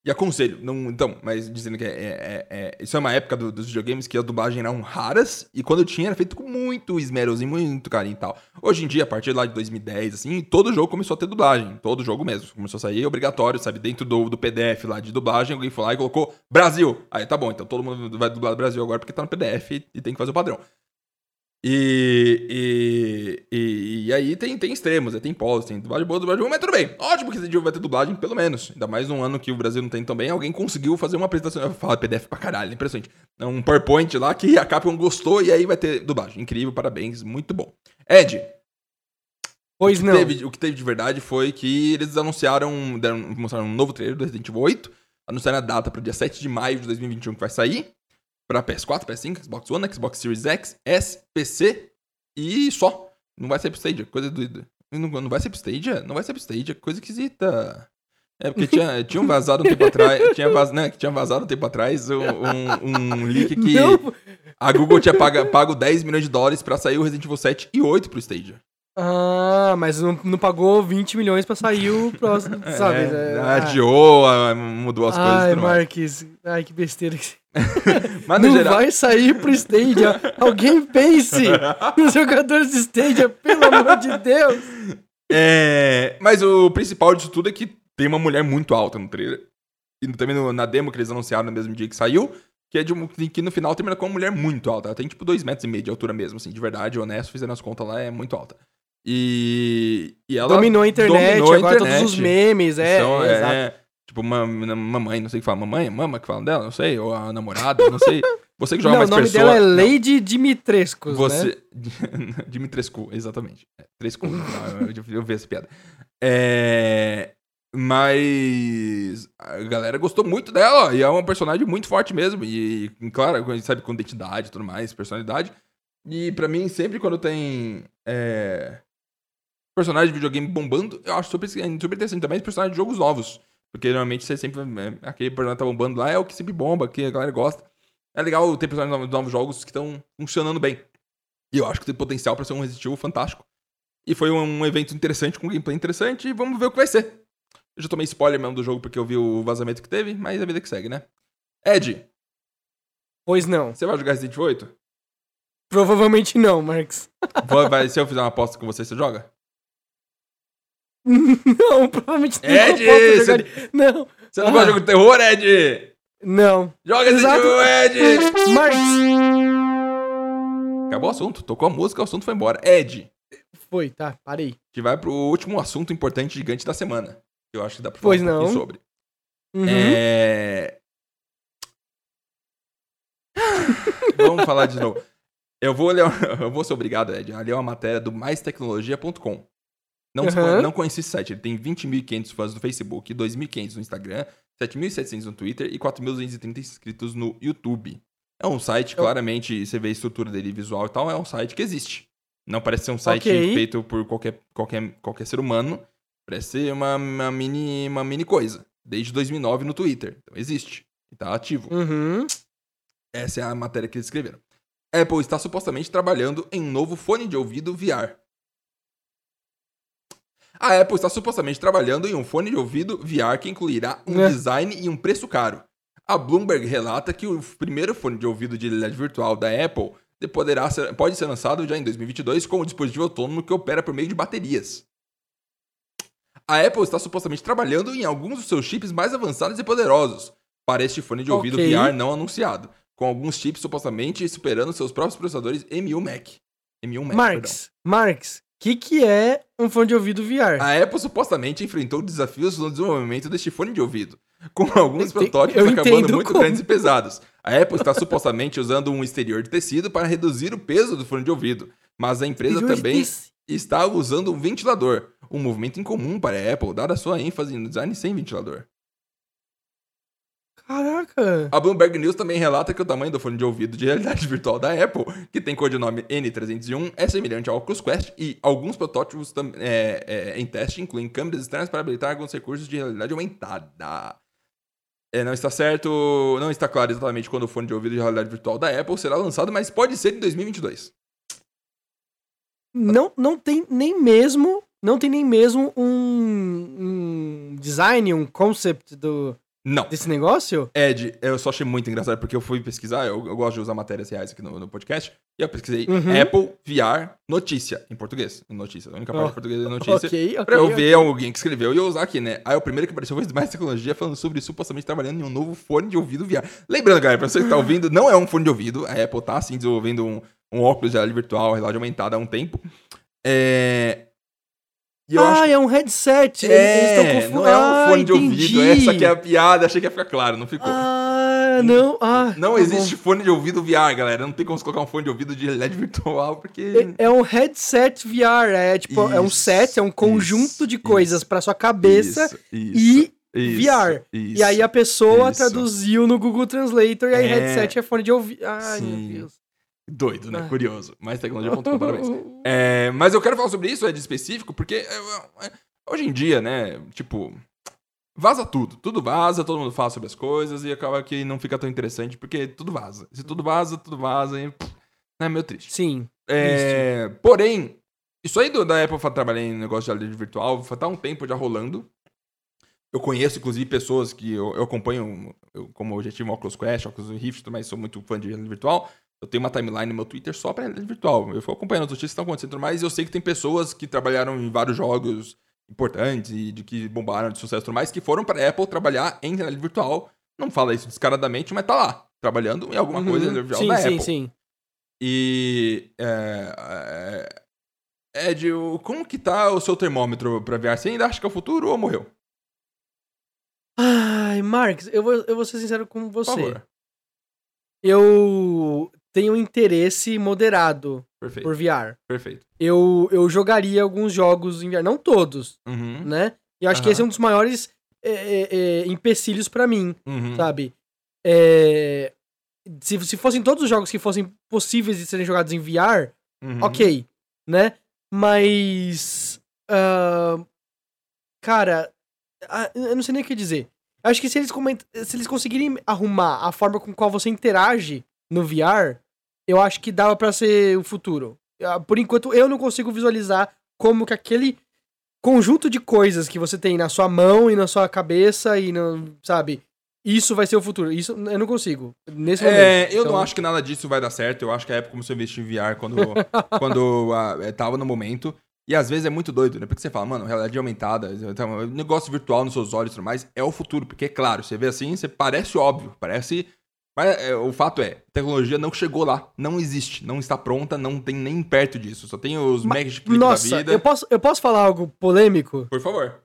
E aconselho, não, então, mas dizendo que é, é, é, isso é uma época do, dos videogames que a dublagem eram raras e quando tinha era feito com muito esmerozinho, muito carinho e tal. Hoje em dia, a partir lá de 2010, assim, todo jogo começou a ter dublagem, todo jogo mesmo. Começou a sair obrigatório, sabe? Dentro do, do PDF lá de dublagem, alguém foi lá e colocou Brasil. Aí tá bom, então todo mundo vai dublar Brasil agora porque tá no PDF e tem que fazer o padrão. E, e, e, aí tem, tem extremos, tem polos, tem dublagem boa, dublagem boa, mas tudo bem. Ótimo que esse dia vai ter dublagem, pelo menos. Ainda mais um ano que o Brasil não tem também. Alguém conseguiu fazer uma apresentação. Fala PDF pra caralho, impressionante. É um PowerPoint lá que a Capcom gostou e aí vai ter dublagem. Incrível, parabéns, muito bom. Ed. Pois o não. Teve, o que teve de verdade foi que eles anunciaram, deram, mostraram um novo trailer do Resident Evil 8. Anunciaram a data para dia 7 de maio de 2021 que vai sair para PS4, PS5, Xbox One, Xbox Series X, S, PC e só. Não vai ser pro Stadia, coisa doida. Não, não vai ser pro Stadia? Não vai ser pro Stadia, coisa esquisita. É porque tinha, [laughs] tinha vazado um tempo atrás. Tinha, vaz, né, tinha vazado um tempo atrás um, um, um leak que não. a Google tinha paga, pago 10 milhões de dólares pra sair o Resident Evil 7 e 8 pro Stadia. Ah, mas não, não pagou 20 milhões pra sair o próximo, [laughs] sabe? É, é, adiou, mudou as ai, coisas. Ai, Marques, ai, que besteira que [laughs] Mas não geral... vai sair pro Stadia. Alguém pense [laughs] nos jogadores do Stadia, pelo amor de Deus. É, mas o principal disso tudo é que tem uma mulher muito alta no trailer. E também no, na demo que eles anunciaram no mesmo dia que saiu, que é de um, que no final termina com uma mulher muito alta. Ela tem tipo 2 metros e meio de altura mesmo, assim, de verdade, honesto, fizeram as contas lá, é muito alta. E, e ela dominou a internet, dominou a agora internet. todos os memes, é. Então, é, é tipo, uma, mamãe, não sei o que fala, mamãe, mama que fala dela, não sei, ou a namorada, não sei. Você que joga não, mais pessoas. O nome pessoa, dela é Lady. Dimitrescu, Você... né? [laughs] Dimitrescu, exatamente. É, Trescu, eu, eu vi essa piada. É... Mas a galera gostou muito dela, e é uma personagem muito forte mesmo. E, claro, a gente sabe com identidade e tudo mais, personalidade. E para mim, sempre quando tem é, personagem de videogame bombando, eu acho super, super interessante também os personagens de jogos novos. Porque normalmente você sempre. É, aquele personagem que tá bombando lá é o que sempre bomba, que a galera gosta. É legal ter personagens de novos jogos que estão funcionando bem. E eu acho que tem potencial para ser um Resident Evil fantástico. E foi um evento interessante, com gameplay interessante, e vamos ver o que vai ser. Eu já tomei spoiler mesmo do jogo porque eu vi o vazamento que teve, mas é a vida que segue, né? Ed. Pois não. Você vai jogar Resident Evil 8? Provavelmente não, Marx. Vai, se eu fizer uma aposta com você, você joga? [laughs] Não, provavelmente não. Ed! Você... Não. Você não ah. gosta de jogo de terror, Ed? Não. Joga esse jogo, Ed! Marx! Acabou o assunto. Tocou a música, o assunto foi embora. Ed. Foi, tá, parei. Que vai pro último assunto importante gigante da semana. Que eu acho que dá pra falar pois um não. sobre. Uhum. É... [laughs] Vamos falar de novo. Eu vou ler, [laughs] eu vou ser obrigado, Ed, a ler uma matéria do maistecnologia.com. Não, uhum. não conheci esse site. Ele tem 20.500 fãs no Facebook, 2.500 no Instagram, 7.700 no Twitter e 4.230 inscritos no YouTube. É um site, claramente, você vê a estrutura dele visual e tal, é um site que existe. Não parece ser um site okay. feito por qualquer, qualquer, qualquer ser humano. Parece ser uma, uma, mini, uma mini coisa. Desde 2009 no Twitter. Então existe. E tá ativo. Uhum. Essa é a matéria que eles escreveram. Apple está supostamente trabalhando em um novo fone de ouvido VR. A Apple está supostamente trabalhando em um fone de ouvido VR que incluirá um é. design e um preço caro. A Bloomberg relata que o primeiro fone de ouvido de realidade virtual da Apple poderá ser, pode ser lançado já em 2022 com um dispositivo autônomo que opera por meio de baterias. A Apple está supostamente trabalhando em alguns dos seus chips mais avançados e poderosos para este fone de ouvido okay. VR não anunciado, com alguns chips supostamente superando seus próprios processadores M1 Mac. M1 Mac, Marx, Marx, o que, que é um fone de ouvido VR? A Apple supostamente enfrentou desafios no desenvolvimento deste fone de ouvido, com alguns protótipos acabando muito como. grandes e pesados. A Apple está supostamente usando um exterior de tecido para reduzir o peso do fone de ouvido, mas a empresa exterior também está usando um ventilador, um movimento incomum para a Apple, dada a sua ênfase no design sem ventilador. Caraca! A Bloomberg News também relata que o tamanho do fone de ouvido de realidade [laughs] virtual da Apple, que tem codinome N301, é semelhante ao Oculus Quest e alguns protótipos é, é, em teste incluem câmeras externas para habilitar alguns recursos de realidade aumentada. É, não está certo, não está claro exatamente quando o fone de ouvido de realidade virtual da Apple será lançado, mas pode ser em 2022. Não, não tem nem mesmo, não tem nem mesmo um, um design, um concept do, não. Desse negócio? Ed, eu só achei muito engraçado porque eu fui pesquisar, eu, eu gosto de usar matérias reais aqui no, no podcast, e eu pesquisei uhum. Apple VR notícia, em português. Notícia, a única parte oh. de português é notícia. ok, ok. Pra eu okay. ver alguém que escreveu e eu usar aqui, né? Aí o primeiro que apareceu foi mais tecnologia falando sobre supostamente trabalhando em um novo fone de ouvido VR. Lembrando, galera, pra você que tá ouvindo, não é um fone de ouvido, a Apple tá assim desenvolvendo um, um óculos de realidade virtual, realidade aumentada há um tempo. É, ah, é um headset. É, não é um ah, fone de ouvido. Essa aqui é a piada, achei que ia ficar claro, não ficou. Ah, não. Ah, não tá existe bom. fone de ouvido VR, galera. Não tem como colocar um fone de ouvido de realidade virtual, porque. É, é um headset VR. É tipo, isso, é um set, é um conjunto isso, de coisas para sua cabeça isso, e VR. e aí a pessoa traduziu no Google Translator e aí é... headset é fone de ouvido. Ai, Sim. meu Deus. Doido, né? Ah. Curioso. Mas tecnologia.com, parabéns. [laughs] É, mas eu quero falar sobre isso, é de específico, porque é, é, hoje em dia, né, tipo, vaza tudo. Tudo vaza, todo mundo fala sobre as coisas e acaba que não fica tão interessante, porque tudo vaza. Se tudo vaza, tudo vaza e é meio triste. Sim. É, porém, isso aí do, da Apple trabalhar em negócio de realidade virtual, tá um tempo já rolando. Eu conheço, inclusive, pessoas que eu, eu acompanho, eu, como um Oculus Quest, Oculus Rift, mas sou muito fã de realidade virtual. Eu tenho uma timeline no meu Twitter só para realidade virtual. Eu fui acompanhando as notícias que estão acontecendo, mas eu sei que tem pessoas que trabalharam em vários jogos importantes e de que bombaram de sucesso e tudo mais, que foram para Apple trabalhar em realidade virtual. Não fala isso descaradamente, mas tá lá, trabalhando em alguma uhum. coisa virtual sim, da sim, Apple. Sim, sim, E. É, é, Ed, como que tá o seu termômetro pra VR? Você ainda acha que é o futuro ou morreu? Ai, Marx, eu vou, eu vou ser sincero com você. Por favor. Eu tem um interesse moderado Perfeito. por VR. Perfeito. Eu, eu jogaria alguns jogos em VR, não todos, uhum. né? E eu acho uhum. que esse é um dos maiores é, é, é empecilhos para mim, uhum. sabe? É, se, se fossem todos os jogos que fossem possíveis de serem jogados em VR, uhum. ok, né? Mas. Uh, cara, eu não sei nem o que dizer. Eu acho que se eles, se eles conseguirem arrumar a forma com qual você interage no VR, eu acho que dava para ser o futuro. Ah, por enquanto, eu não consigo visualizar como que aquele conjunto de coisas que você tem na sua mão e na sua cabeça e no, sabe, isso vai ser o futuro. Isso eu não consigo. Nesse momento. É, eu então... não acho que nada disso vai dar certo. Eu acho que a Apple começou a investir em VR quando, [laughs] quando uh, tava no momento. E às vezes é muito doido, né? Porque você fala, mano, realidade aumentada, então, negócio virtual nos seus olhos e tudo mais, é o futuro. Porque, é claro, você vê assim, você parece óbvio, parece mas é, o fato é, a tecnologia não chegou lá, não existe, não está pronta, não tem nem perto disso. Só tem os Mas, Magic Click nossa, da vida. Eu posso, eu posso falar algo polêmico? Por favor.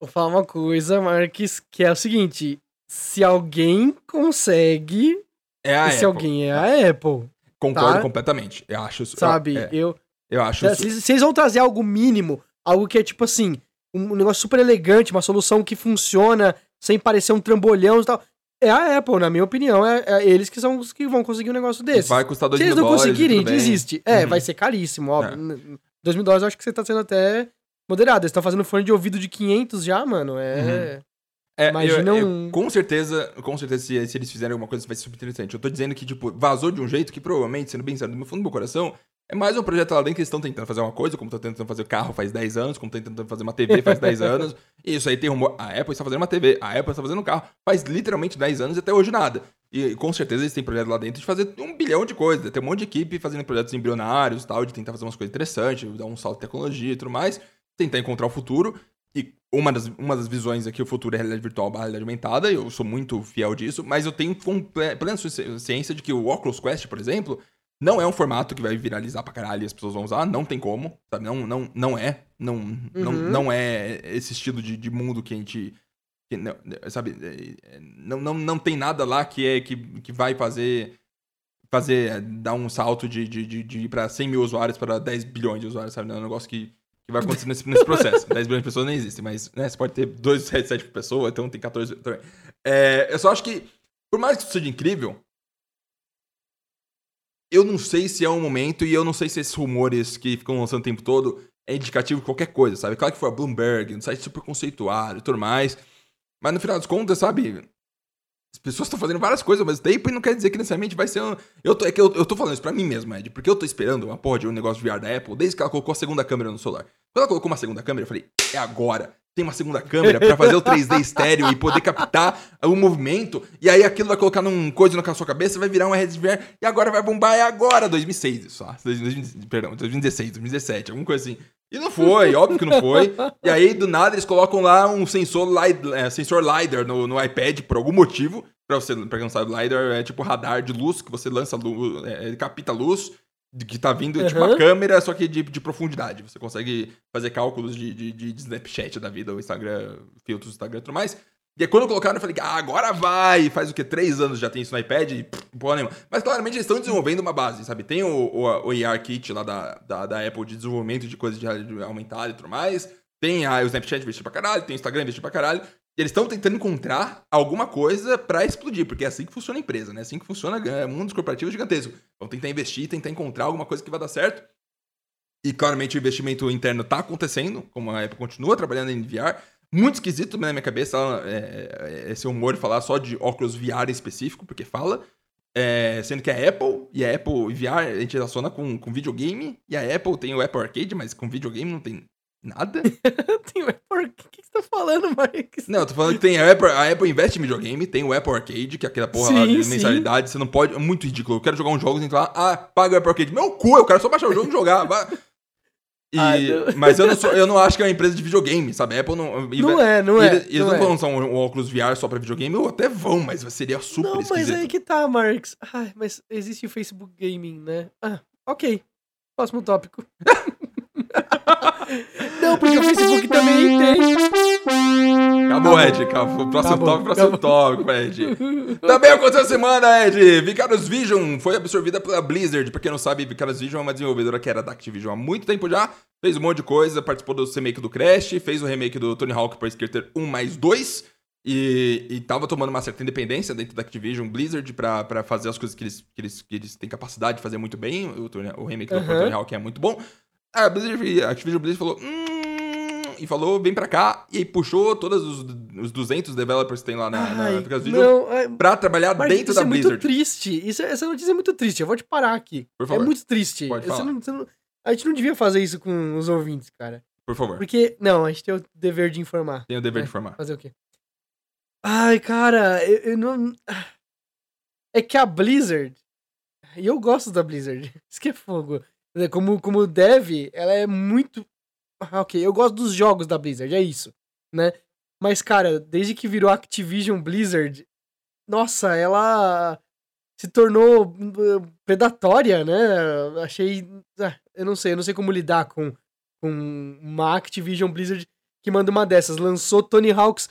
Vou falar uma coisa, Marques, que é o seguinte: se alguém consegue. É a esse Apple. alguém é a Apple. Concordo tá? completamente. Eu acho Sabe, é. eu, Eu acho. Se, se, eles vão trazer algo mínimo, algo que é tipo assim, um negócio super elegante, uma solução que funciona sem parecer um trambolhão e tal. É a Apple, na minha opinião. É, é eles que são os que vão conseguir um negócio desse. Vai custar 2 Se eles não conseguirem, desiste. É, uhum. vai ser caríssimo, óbvio. É. 2 mil dólares eu acho que você tá sendo até moderado. Eles estão fazendo fone de ouvido de 500 já, mano. É. Uhum. É, Imagina eu, um... com certeza, com certeza, se, se, eles fizerem alguma coisa, vai ser super interessante. Eu tô dizendo que, tipo, vazou de um jeito que provavelmente, sendo bem sério, do meu fundo do meu coração, é mais um projeto lá dentro que eles estão tentando fazer uma coisa, como estão tentando fazer carro faz 10 anos, como estão tentando fazer uma TV faz 10 [laughs] anos. E isso aí tem rumor. A Apple está fazendo uma TV, a Apple está fazendo um carro faz literalmente 10 anos e até hoje nada. E com certeza eles têm projeto lá dentro de fazer um bilhão de coisas. Tem um monte de equipe fazendo projetos embrionários e tal, de tentar fazer umas coisas interessantes, dar um salto de tecnologia e tudo mais, tentar encontrar o futuro. E uma das, uma das visões aqui, o futuro é realidade virtual barra realidade aumentada, eu sou muito fiel disso, mas eu tenho plena ciência de que o Oculus Quest, por exemplo, não é um formato que vai viralizar pra caralho e as pessoas vão usar, não tem como, sabe? Não, não, não é. Não, uhum. não, não é esse estilo de, de mundo que a gente. Que não, sabe? Não, não, não tem nada lá que, é, que, que vai fazer. Fazer. dar um salto de, de, de, de ir pra 100 mil usuários para 10 bilhões de usuários, sabe? É um negócio que que vai acontecer nesse, nesse processo. [laughs] 10 bilhões de pessoas não existem, mas né, você pode ter dois headsets por pessoa, então tem 14 também. É, eu só acho que, por mais que isso seja incrível, eu não sei se é um momento e eu não sei se esses rumores que ficam lançando o tempo todo é indicativo de qualquer coisa, sabe? Claro que foi a Bloomberg, um site super conceituado e tudo mais, mas no final das contas, sabe? As pessoas estão fazendo várias coisas ao mesmo tempo e não quer dizer que necessariamente vai ser um... Eu tô, é que eu, eu tô falando isso pra mim mesmo, Ed, porque eu tô esperando uma porra de um negócio de VR da Apple desde que ela colocou a segunda câmera no celular. Quando ela colocou uma segunda câmera, eu falei, é agora. Tem uma segunda câmera para fazer o 3D [laughs] estéreo e poder captar o movimento. E aí aquilo vai colocar num coisa na sua cabeça, vai virar uma rede VR e agora vai bombar. É agora, 2006, isso. Ah, 2000, perdão, 2016, 2017, alguma coisa assim. E não foi, [laughs] óbvio que não foi. E aí, do nada, eles colocam lá um sensor, LiDAR, é, sensor LiDAR no, no iPad por algum motivo. Pra você, pra quem não sabe, LiDAR é tipo radar de luz que você lança luz, é, capta luz que tá vindo uhum. tipo uma câmera, só que de, de profundidade. Você consegue fazer cálculos de, de, de Snapchat da vida, o Instagram, filtros do Instagram e tudo mais. E aí, quando colocaram, eu falei, ah, agora vai! Faz o que? Três anos já tem isso no iPad e porra nenhuma. Mas claramente eles estão desenvolvendo uma base, sabe? Tem o, o, o AR Kit lá da, da, da, Apple de desenvolvimento de coisas de realidade aumentada e tudo mais. Tem a, o Snapchat investido pra caralho, tem o Instagram investido pra caralho. Eles estão tentando encontrar alguma coisa para explodir, porque é assim que funciona a empresa, né? É assim que funciona o mundo corporativo gigantesco. Vão tentar investir, tentar encontrar alguma coisa que vai dar certo. E claramente o investimento interno tá acontecendo, como a Apple continua trabalhando em VR. Muito esquisito na minha cabeça é, é, esse humor de falar só de óculos VR específico, porque fala. É, sendo que a Apple e a Apple VR a gente relaciona com, com videogame, e a Apple tem o Apple Arcade, mas com videogame não tem Nada? [laughs] tem o Apple Arcade. O que você tá falando, Mike? Não, eu tô falando que tem a Apple, a Apple investe em videogame, tem o Apple Arcade, que é aquela porra sim, lá de sim. mensalidade. Você não pode. É muito ridículo. Eu quero jogar uns jogos e entrar lá, ah, paga o Apple Arcade. Meu cu, eu quero só baixar o jogo e jogar. [laughs] E, Ai, mas eu não, sou, eu não acho que é uma empresa de videogame, sabe? A Apple não. Não é, não é. Eles, eles não, não é. vão lançar um, um, óculos VR só pra videogame, ou até vão, mas seria super Não, esquisito. mas aí que tá, Marx. Ai, mas existe o Facebook Gaming, né? Ah, ok. Próximo tópico. [laughs] Não, porque o Facebook também tem. Acabou, Ed. Acabou. Próximo acabou, tópico, próximo tópico, Ed. Também aconteceu essa semana, Ed. Vicarious Vision foi absorvida pela Blizzard. Pra quem não sabe, Vicarious Vision é uma desenvolvedora que era da Activision há muito tempo já. Fez um monte de coisa, participou do remake do Crash, fez o remake do Tony Hawk Pro Skater 1 mais 2. E, e tava tomando uma certa independência dentro da Activision Blizzard pra, pra fazer as coisas que eles, que, eles, que eles têm capacidade de fazer muito bem. O, o remake uhum. do Tony Hawk é muito bom. A Blizzard, a Activision Blizzard falou, hum, e falou, vem pra cá, e aí puxou todos os, os 200 developers que tem lá na, Ai, na pra trabalhar dentro da Blizzard. Isso é muito triste, isso, essa notícia é muito triste, eu vou te parar aqui. Por favor. É muito triste. Pode falar. Não, não, a gente não devia fazer isso com os ouvintes, cara. Por favor. Porque, não, a gente tem o dever de informar. Tem o dever é, de informar. Fazer o quê? Ai, cara, eu, eu não... É que a Blizzard... E eu gosto da Blizzard. [laughs] Isso que é fogo. Né, como, como dev, ela é muito. Ah, ok, eu gosto dos jogos da Blizzard, é isso, né? Mas, cara, desde que virou Activision Blizzard, nossa, ela se tornou uh, predatória, né? Achei. Ah, eu não sei, eu não sei como lidar com, com uma Activision Blizzard que manda uma dessas. Lançou Tony Hawk's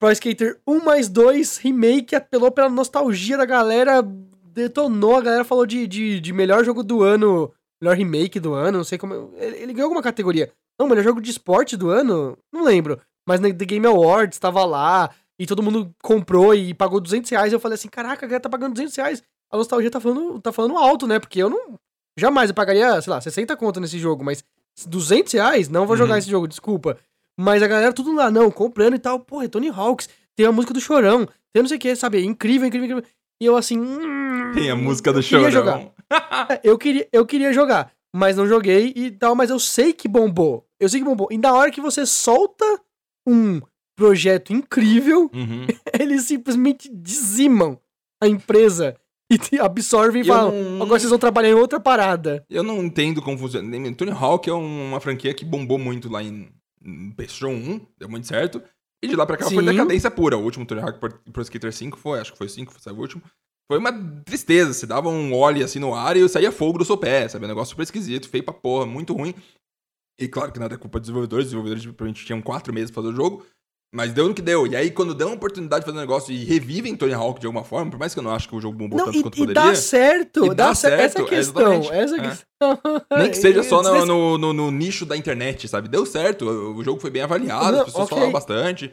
Pro Skater 1 mais 2 remake, apelou pela nostalgia da galera, detonou, a galera falou de, de, de melhor jogo do ano melhor remake do ano, não sei como. Ele, ele ganhou alguma categoria. Não, melhor jogo de esporte do ano? Não lembro. Mas na The Game Awards tava lá, e todo mundo comprou e pagou 200 reais. Eu falei assim: caraca, a galera tá pagando 200 reais. A nostalgia tá falando, tá falando alto, né? Porque eu não. Jamais eu pagaria, sei lá, 60 conto nesse jogo, mas 200 reais? Não vou jogar uhum. esse jogo, desculpa. Mas a galera tudo lá, não, comprando e tal. Porra, é Tony Hawks, tem a música do Chorão, tem não sei o que, sabe? Incrível, incrível, incrível. E eu assim. Hum, tem a música do Chorão. Jogar. É, eu, queria, eu queria jogar, mas não joguei e tal, mas eu sei que bombou. Eu sei que bombou. E na hora que você solta um projeto incrível, uhum. [laughs] eles simplesmente dizimam a empresa e te absorvem e falam, não... agora vocês vão trabalhar em outra parada. Eu não entendo como funciona. Tony Hawk é uma franquia que bombou muito lá em, PlayStation 1, deu muito certo. E de lá pra cá Sim. foi decadência pura. O último Tony Hawk Pro Skater 5 foi, acho que foi 5, foi o último. Foi uma tristeza. Se dava um óleo assim no ar e saía fogo do seu pé, sabe? Um negócio super esquisito, feio pra porra, muito ruim. E claro que nada é culpa dos desenvolvedores, os desenvolvedores provavelmente tinham quatro meses pra fazer o jogo. Mas deu no que deu. E aí, quando dão a oportunidade de fazer um negócio e revivem Tony Hawk de alguma forma, por mais que eu não acho que o jogo bombou não, tanto e, quanto e poderia. Dá certo, e dá, dá certo. Essa questão. Essa é. questão. Nem que seja [laughs] só no, no, no, no, nicho da internet, sabe? Deu certo. O jogo foi bem avaliado, não, as pessoas okay. falaram bastante.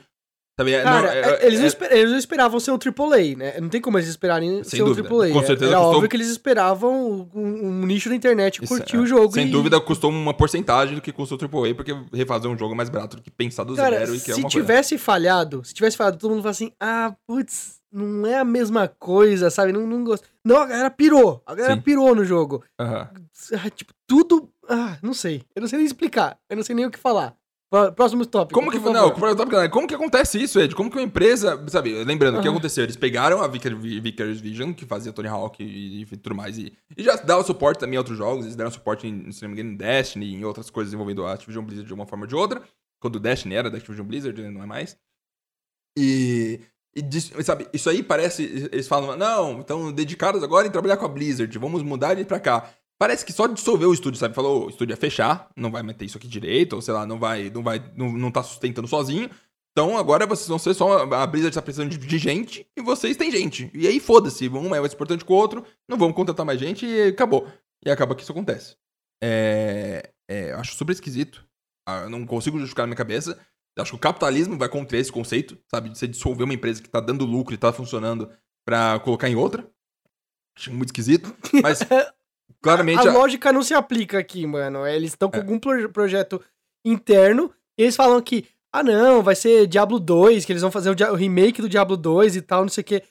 Sabe? É, Cara, não, é, é, eles, não esper, eles não esperavam ser um AAA, né? Não tem como eles esperarem ser dúvida. um AAA. Com certeza Era custou... óbvio que eles esperavam um, um nicho da internet curtir o jogo. Sem e... dúvida, custou uma porcentagem do que custou o AAA, porque refazer um jogo é mais barato do que pensar do Cara, zero. E que se é tivesse coisa. falhado, se tivesse falhado, todo mundo fala assim, ah, putz, não é a mesma coisa, sabe? Não, não gosto. Não, a galera pirou. A galera Sim. pirou no jogo. Uhum. Tipo, tudo... Ah, não sei. Eu não sei nem explicar. Eu não sei nem o que falar. Próximo tópico. Como que, não, tópico, como que acontece isso, Ed? Como que uma empresa. Sabe, lembrando, o que aconteceu? Eles pegaram a Vickers Vision, que fazia Tony Hawk e, e tudo mais, e, e, já dava suporte também a outros jogos. Eles deram suporte, em, se não me engano, em Destiny e em outras coisas envolvendo a Activision Blizzard de uma forma ou de outra. Quando o Destiny era da Activision Blizzard, não é mais. E. E, sabe, isso aí parece. Eles falam, não, estão dedicados agora em trabalhar com a Blizzard, vamos mudar ele pra cá. Parece que só dissolveu o estúdio, sabe? Falou, o estúdio ia fechar, não vai manter isso aqui direito, ou sei lá, não vai, não vai, não, não tá sustentando sozinho. Então agora vocês vão ser só. A Blizzard tá precisando de, de gente e vocês têm gente. E aí foda-se, um é mais importante que o outro, não vamos contratar mais gente e acabou. E acaba que isso acontece. É. é acho super esquisito. Ah, eu não consigo justificar na minha cabeça. Acho que o capitalismo vai contra esse conceito, sabe? De você dissolver uma empresa que tá dando lucro e tá funcionando pra colocar em outra. Acho muito esquisito. Mas [laughs] Claramente. A, a, lógica não se aplica aqui, mano. Eles estão com é. algum pro projeto interno e eles falam que, ah, não, vai ser Diablo 2, que eles vão fazer o, o remake do Diablo 2 e tal, não sei o quê.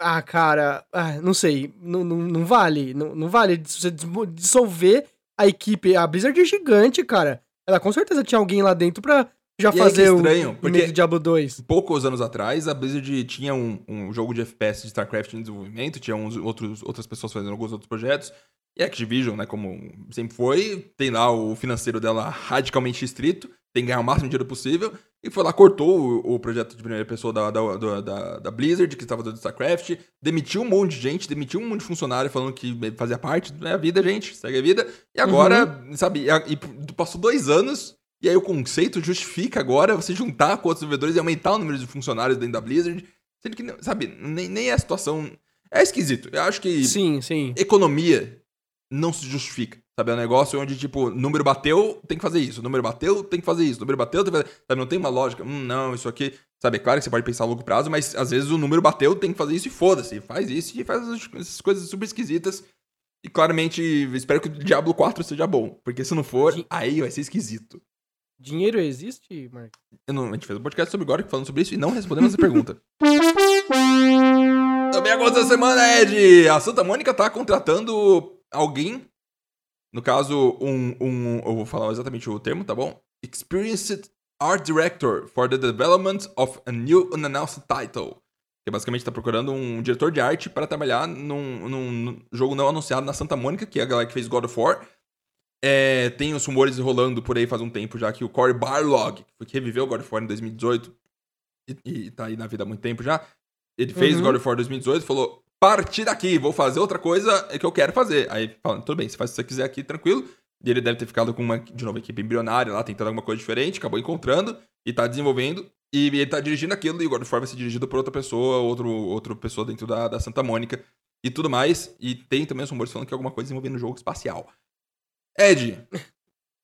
Ah, cara, ah, não sei. Não, não, não vale. Não, não vale você dissolver a equipe. A Blizzard é gigante, cara. Ela com certeza tinha alguém lá dentro pra já e fazer é estranho, o porque do Diablo 2. Poucos anos atrás, a Blizzard tinha um, um jogo de FPS de StarCraft em desenvolvimento, tinha uns outros, outras pessoas fazendo alguns outros projetos. E a Activision, né, como sempre foi, tem lá o financeiro dela radicalmente estrito, tem que ganhar o máximo de dinheiro possível, e foi lá, cortou o, o projeto de primeira pessoa da, da, da, da Blizzard, que estava do StarCraft, demitiu um monte de gente, demitiu um monte de funcionário falando que fazia parte da né, vida, gente, segue a vida, e agora, uhum. sabe, e, e passou dois anos, e aí o conceito justifica agora você juntar com outros desenvolvedores e aumentar o número de funcionários dentro da Blizzard, sendo que, sabe, nem, nem é a situação... É esquisito. Eu acho que... Sim, sim. Economia não se justifica. Sabe? É um negócio onde, tipo, número bateu, tem que fazer isso. Número bateu, tem que fazer isso. Número bateu, tem que fazer. Sabe? Não tem uma lógica. Hum, não, isso aqui. Sabe? É claro que você pode pensar a longo prazo, mas às vezes o número bateu, tem que fazer isso e foda-se. Faz isso e faz essas coisas super esquisitas. E claramente, espero que o Diablo 4 seja bom. Porque se não for, aí vai ser esquisito. Dinheiro existe, Mark? Não, a gente fez um podcast sobre agora falando sobre isso e não respondemos essa pergunta. [laughs] Também aconteceu essa semana, Ed! A Santa Mônica tá contratando alguém, no caso, um, um. Eu vou falar exatamente o termo, tá bom? Experienced Art Director for the Development of a New Unannounced Title. Que basicamente está procurando um diretor de arte para trabalhar num, num, jogo não anunciado na Santa Mônica, que é a galera que fez God of War. É, tem os rumores rolando por aí faz um tempo já que o Cory Barlog, que reviveu o God of War em 2018 e, e tá aí na vida há muito tempo já, ele fez uhum. God of War 2018 e falou: partir daqui, vou fazer outra coisa que eu quero fazer. Aí falando, tudo bem, você faz o que você quiser aqui, tranquilo. E ele deve ter ficado com uma, de novo, equipe embrionária lá, tentando alguma coisa diferente, acabou encontrando e tá desenvolvendo. E ele tá dirigindo aquilo, e o God of War vai ser dirigido por outra pessoa, outro, outra pessoa dentro da, da Santa Mônica e tudo mais. E tem também os rumores falando que é alguma coisa envolvendo jogo espacial. Ed,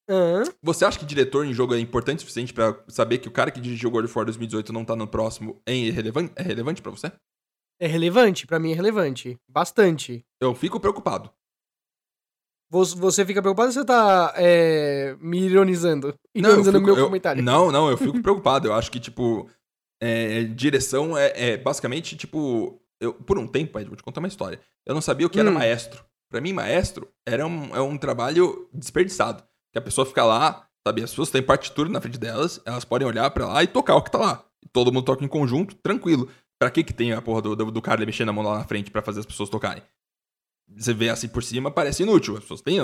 uhum. você acha que diretor em jogo é importante o suficiente para saber que o cara que dirigiu God of War 2018 não tá no próximo é relevante, é relevante para você? É relevante, para mim é relevante. Bastante. Eu fico preocupado. Você fica preocupado ou você tá é, me ironizando? Ironizando o meu eu, comentário. Não, não, eu fico preocupado. Eu acho que, tipo, é, direção é, é, basicamente, tipo. Eu, por um tempo, Ed, vou te contar uma história. Eu não sabia o que hum. era maestro. Para mim, maestro era um, é um trabalho desperdiçado. Que a pessoa fica lá, sabe? As pessoas têm partitura na frente delas, elas podem olhar para lá e tocar o que tá lá. Todo mundo toca em conjunto, tranquilo. Pra que que tem a porra do, do, do cara mexendo a mão lá na frente para fazer as pessoas tocarem? Você vê assim por cima, parece inútil. As pessoas têm,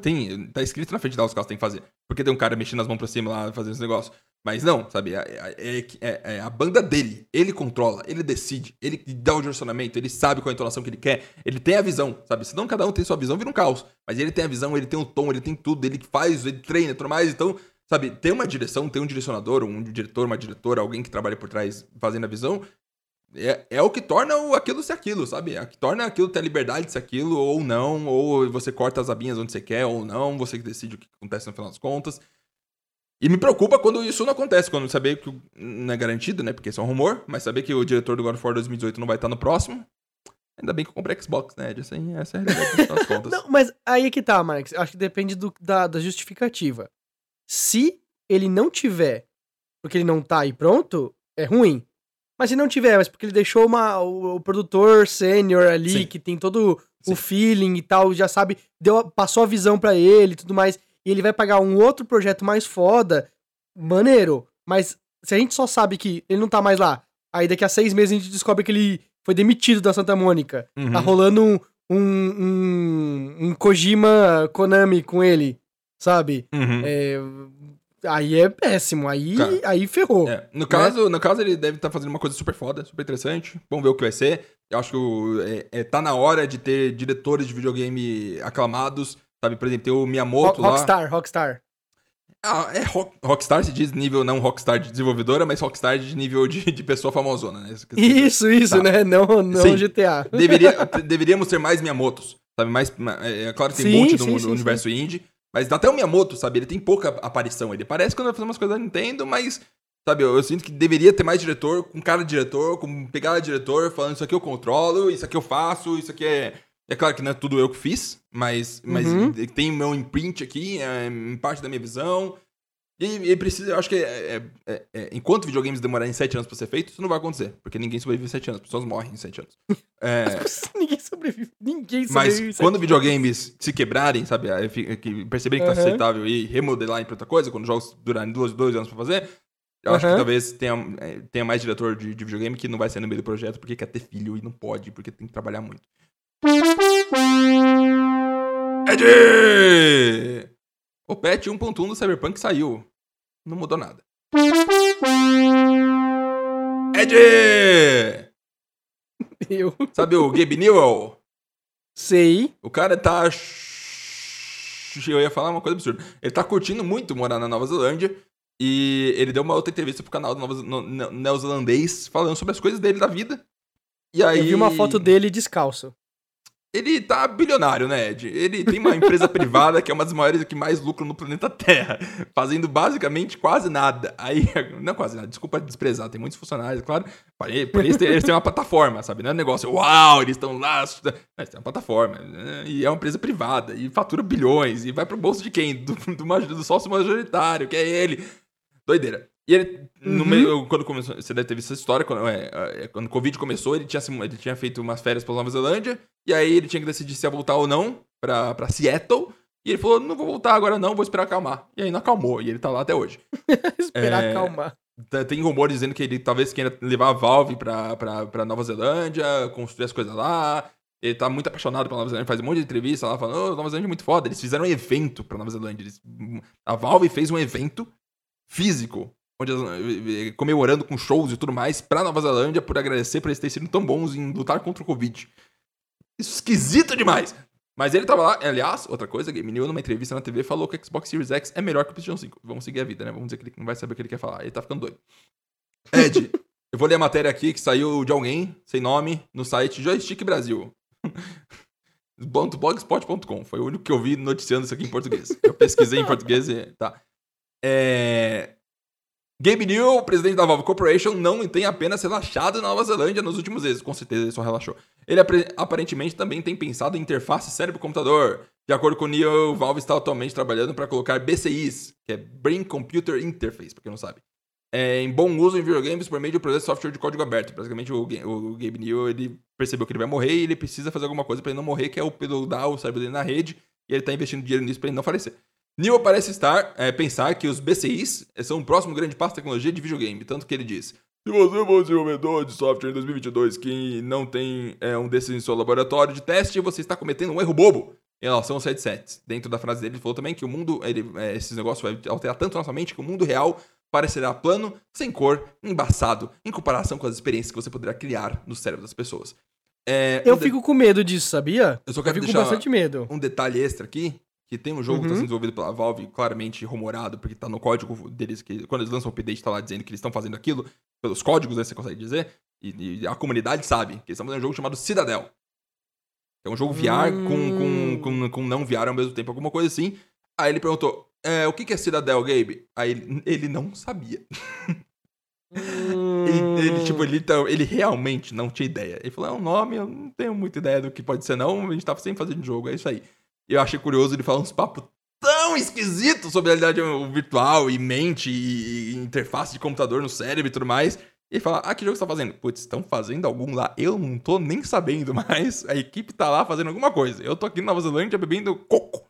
tem, tá escrito na frente delas o que elas têm que fazer. Porque tem um cara mexendo as mãos pra cima lá, fazendo esse negócio. Mas não, sabe? É, é, é, é, a banda dele. Ele controla, ele decide, ele dá o direcionamento, ele sabe qual é a entonação que ele quer, ele tem a visão, sabe? Senão cada um tem sua visão, vira um caos. Mas ele tem a visão, ele tem o tom, ele tem tudo, ele faz, ele treina e tudo mais. Então, sabe, tem uma direção, tem um direcionador, um diretor, uma diretora, alguém que trabalha por trás fazendo a visão. É, é o que torna o, aquilo ser aquilo, sabe? É o que torna aquilo ter a liberdade de ser aquilo ou não, ou você corta as abinhas onde você quer ou não, você que decide o que acontece no final das contas. E me preocupa quando isso não acontece, quando saber que não é garantido, né? Porque isso é um rumor, mas saber que o diretor do God of War 2018 não vai estar no próximo. Ainda bem que eu comprei Xbox, né? Essa, essa é a realidade das [laughs] contas. não, mas aí é que tá, Marx. Acho que depende do, da, da justificativa. Se ele não tiver, porque ele não tá aí pronto, é ruim. Mas se não tiver, mas porque ele deixou uma, o, o produtor sênior ali, Sim. que tem todo Sim. o feeling e tal, já sabe, deu, passou a visão para ele e tudo mais e ele vai pagar um outro projeto mais foda, maneiro. Mas se a gente só sabe que ele não tá mais lá, aí daqui a seis meses a gente descobre que ele foi demitido da Santa Mônica. Tá uhum. Tá rolando um, um, um, um, Kojima Konami com ele, sabe? Uhum. É, aí é péssimo, aí, aí ferrou. É. No, né? caso, no caso, ele deve estar tá fazendo uma coisa super foda, super interessante. Vamos ver o que vai ser. Eu acho que é, é, tá na hora de ter diretores de videogame aclamados Sabe, por exemplo, tem o Miyamoto Rockstar, lá. Rockstar, Rockstar. Ah, é rock, Rockstar se diz nível não Rockstar de desenvolvedora, mas Rockstar de nível de, de pessoa famosona, né? Isso, isso, tá. né? Não, não sim. GTA. Deveria, deveríamos ter mais Miyamotos, sabe? Mais, é, é claro que tem sim, um monte sim, no, no universo indie, mas até o Miyamoto, sabe? Ele tem pouca aparição. Ele parece quando vai fazer umas coisas da Nintendo, mas, sabe? Eu, eu, sinto que deveria ter mais diretor, com cara de diretor, com pegada de diretor, falando isso aqui eu controlo, isso aqui eu faço, isso aqui é é claro que não é tudo eu que fiz, mas, mas uhum. tem o meu imprint aqui, é, em parte da minha visão. E, e precisa, eu acho que é, é, é, enquanto videogames demorarem 7 anos pra ser feito, isso não vai acontecer. Porque ninguém sobrevive em 7 anos, as pessoas morrem em 7 anos. [laughs] É, ninguém sobrevive. Ninguém sobrevive. Mas quando videogames se quebrarem, sabe, perceberem que uhum. tá aceitável e remodelarem pra outra coisa, quando jogos durarem 2 anos pra fazer, eu uhum. acho que talvez tenha, é, tenha mais diretor de, de videogame que não vai ser no meio do projeto porque quer ter filho e não pode, porque tem que trabalhar muito. [laughs] Ed! O patch 1.1 do Cyberpunk saiu. Não mudou nada. Ed! [laughs] Eu. Sabe o Gabe Newell? Sei. O cara tá. Eu ia falar uma coisa absurda. Ele tá curtindo muito morar na Nova Zelândia. E ele deu uma outra entrevista pro canal do neozelandês falando sobre as coisas dele da vida. E aí... Eu vi uma foto dele descalço. Ele tá bilionário, né, Ed? Ele tem uma empresa [laughs] privada que é uma das maiores que mais lucram no planeta Terra, fazendo basicamente quase nada. Aí, [laughs] não quase nada, desculpa desprezar, tem muitos funcionários, claro. Por isso eles têm uma plataforma, sabe? Não é um negócio, uau, eles estão lá. Mas tem uma plataforma. Né? E é uma empresa privada, e fatura bilhões, e vai pro bolso de quem? [laughs] Do, do, do sócio majoritário, que é ele. Doideira. E ele, no uhum. meio, quando começou, você deve ter visto essa história, quando, é, é, quando o Covid começou, ele tinha, ele tinha feito umas férias pra Nova Zelândia, e aí ele tinha que decidir se ia voltar ou não pra, pra Seattle, e ele falou, não vou voltar agora não, vou esperar acalmar. E aí não acalmou, e ele tá lá até hoje. [laughs] esperar é, acalmar. Tem rumores dizendo que ele talvez queira levar a Valve pra, pra, pra Nova Zelândia, construir as coisas lá, ele tá muito apaixonado pela Nova Zelândia, faz um monte de entrevista lá falando, oh, Nova Zelândia é muito foda. Eles fizeram um evento pra Nova Zelândia. Eles, a Valve fez um evento físico onde eh, eh, comemorando com shows e tudo mais pra Nova Zelândia por agradecer por eles terem sido tão bons em lutar contra o Covid. É esquisito demais! Mas ele tava lá, aliás, outra coisa, Game New, numa entrevista na TV, falou que o Xbox Series X é melhor que o PlayStation 5. Vamos seguir a vida, né? Vamos dizer que ele não vai saber o que ele quer falar. Ele tá ficando doido. Ed, eu vou ler a matéria aqui que saiu de alguém, sem nome, no site Joystick Brasil. [laughs] Blogspot.com. Foi o único que eu vi noticiando isso aqui em português. Eu pesquisei em português e. Tá. É. Gabe New, presidente da Valve Corporation, não tem apenas relaxado na Nova Zelândia nos últimos meses. Com certeza ele só relaxou. Ele aparentemente também tem pensado em interface cérebro-computador. De acordo com o Neil, Valve está atualmente trabalhando para colocar BCIs, que é Brain Computer Interface, para quem não sabe, é, em bom uso em videogames por meio de um processo de software de código aberto. Basicamente, o, o, Gabe New ele percebeu que ele vai morrer e ele precisa fazer alguma coisa para ele não morrer, que é o dar o cérebro dele na rede, e ele está investindo dinheiro nisso para ele não falecer. Neil parece estar é, pensar que os BCIs são o próximo grande passo de tecnologia de videogame, tanto que ele diz: se você for um desenvolvedor de software em 2022 que não tem é, um desses em seu laboratório de teste, você está cometendo um erro bobo em relação aos headsets. Dentro da frase dele, ele falou também que o mundo, ele, é, esses negócios vai alterar tanto nossa mente que o mundo real parecerá plano, sem cor, embaçado, em comparação com as experiências que você poderá criar no cérebro das pessoas. É, eu um fico de... com medo disso, sabia? Eu só quero eu fico com bastante medo. Um detalhe extra aqui, que tem um jogo uhum. que está sendo desenvolvido pela Valve, claramente rumorado, porque está no código deles, que quando eles lançam o update está lá dizendo que eles estão fazendo aquilo, pelos códigos, né, você consegue dizer, e, e, a comunidade sabe, que eles estão fazendo um jogo chamado Citadel. É um jogo VR hum. com, com, com, com, não VR ao mesmo tempo, alguma coisa assim. Aí ele perguntou, é, o que é Citadel, Gabe? Aí ele, ele não sabia. hum. [laughs] ele, ele, tipo, ele, ele realmente não tinha ideia. Ele falou, é um nome, eu não tenho muita ideia do que pode ser não, a gente tá sempre fazendo jogo, é isso aí. Eu achei curioso ele falar uns papos tão esquisitos sobre realidade virtual e mente e, interface de computador no cérebro e tudo mais. E ele fala, ah, que jogo você tá fazendo? Putz, estão fazendo algum lá. Eu não tô nem sabendo, mas a equipe tá lá fazendo alguma coisa. Eu tô aqui na Nova Zelândia bebendo coco.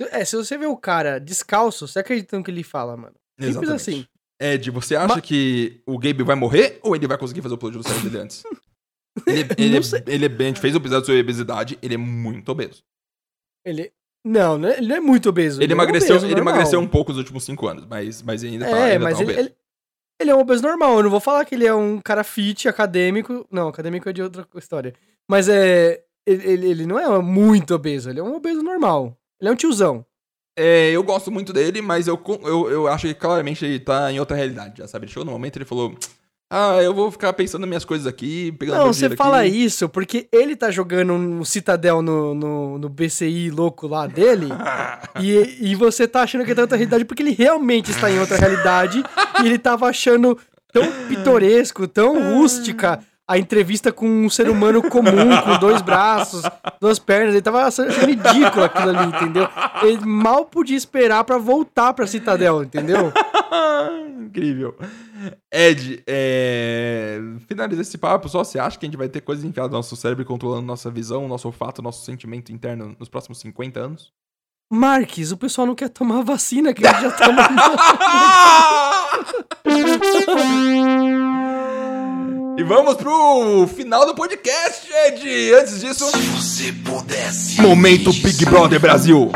É, se você vê o cara descalço, você acredita no que ele fala, mano. Simples assim. Ed, você acha Mas... que o Gabe vai morrer ou ele vai conseguir fazer o upload do cérebro dele antes? [laughs] ele, ele, ele, ele, a gente fez o episódio sobre obesidade, ele é muito obeso. Ele. Não, né, ele não é muito obeso. Ele, ele emagreceu, é um obeso, ele emagreceu um pouco nos últimos cinco anos, mas, mas ainda tá, é, ainda mas tá ele, ele, ele, é um obeso normal. Eu não vou falar que ele é um cara fit, acadêmico. Não, acadêmico é de outra história. Mas é. Ele, ele não é muito obeso, ele é um obeso normal. Ele é um tiozão. É, eu gosto muito dele, mas eu, eu, eu acho que claramente ele tá em outra realidade, já sabe? Ele chegou no momento ele falou: ah, eu vou ficar pensando nas minhas coisas aqui, pegando Não, você fala aqui. isso porque ele tá jogando um Citadel no, no, no BCI louco lá dele [laughs] e, e você tá achando que tá em outra realidade porque ele realmente está em outra realidade e ele tava achando tão pitoresco, tão rústica a entrevista com um ser humano comum, com dois braços, duas pernas. Ele tava achando ridículo aquilo ali, entendeu? Ele mal podia esperar para voltar pra Citadel, entendeu? [laughs] Incrível. Ed, é... finaliza esse papo. Só você acha que a gente vai ter coisas enfiadas no nosso cérebro controlando nossa visão, nosso olfato, nosso sentimento interno nos próximos 50 anos? Marques, o pessoal não quer tomar vacina que ele já toma. [laughs] E vamos pro final do podcast, Ed. Antes disso. Se você pudesse. Momento Big Brother Brasil.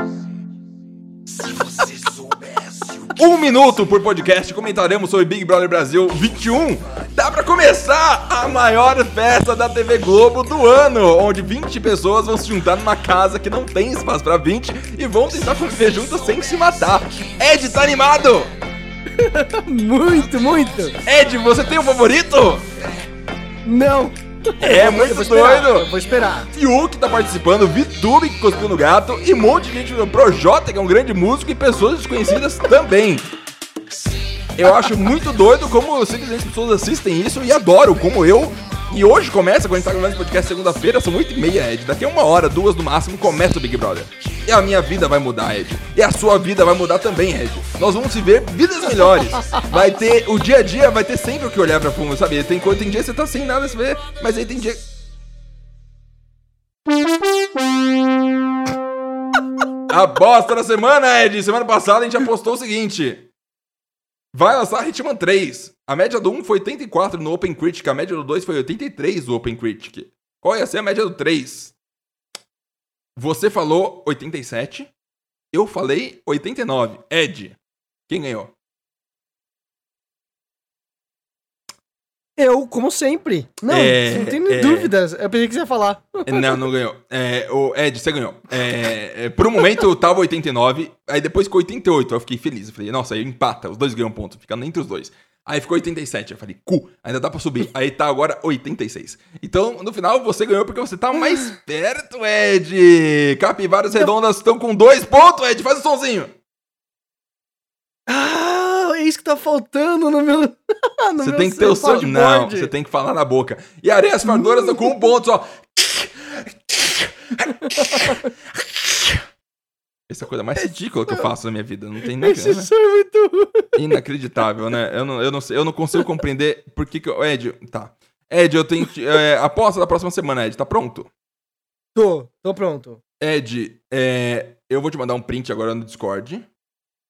Se você. Um minuto por podcast comentaremos sobre Big Brother Brasil 21. Dá pra começar a maior festa da TV Globo do ano, onde 20 pessoas vão se juntar numa casa que não tem espaço pra 20 e vão tentar conviver juntas sem se matar. Ed, tá animado? [laughs] muito, muito. Ed, você tem um favorito? Não! É muito eu doido! Vou esperar. Fiuk tá participando, Vitube que cuspiu no gato e um monte de gente Projota, que é um grande músico, e pessoas desconhecidas também. Eu acho muito doido como simplesmente pessoas assistem isso e adoram, como eu e hoje começa, quando a gente tá gravando esse podcast segunda-feira, são 8h30, Ed. Daqui a uma hora, duas no máximo, começa o Big Brother. E a minha vida vai mudar, Ed. E a sua vida vai mudar também, Ed. Nós vamos ver vidas melhores. Vai ter. O dia a dia vai ter sempre o que olhar pra fundo, sabe? Tem, tem dia que você tá sem nada a se ver, mas aí tem dia. A bosta da semana, Ed. Semana passada a gente já postou o seguinte. Vai lançar Hitman 3. A média do 1 foi 84 no Open Critic, a média do 2 foi 83 no Open Critic. Qual ia ser a média do 3? Você falou 87, eu falei 89. Ed, quem ganhou? Eu, como sempre. Não, é, não tenho é, dúvidas. Eu pensei que você ia falar. Não, não ganhou. É, o Ed, você ganhou. É, é por um momento eu tava 89, aí depois ficou 88. Eu fiquei feliz. Eu falei, nossa, aí empata, os dois ganham ponto, ficando entre os dois. Aí ficou 87. Eu falei, cu, ainda dá pra subir. Aí tá agora 86. Então, no final, você ganhou porque você tá mais perto, Ed. Capivaras redondas estão com dois pontos, Ed. Faz o sonzinho. Ah, é que tá faltando no meu. [laughs] no você meu tem que ter o som. Não, você tem que falar na boca. E areias fardoras estão com um ponto só. Essa é a coisa mais ridícula que eu faço na minha vida. Não tem nada. Esse som é muito Inacreditável, né? Eu não, eu não, sei, eu não consigo compreender por que, que eu. Ed, tá. Ed, eu tenho. É, aposta da próxima semana, Ed. Tá pronto? Tô, tô pronto. Ed, é, eu vou te mandar um print agora no Discord.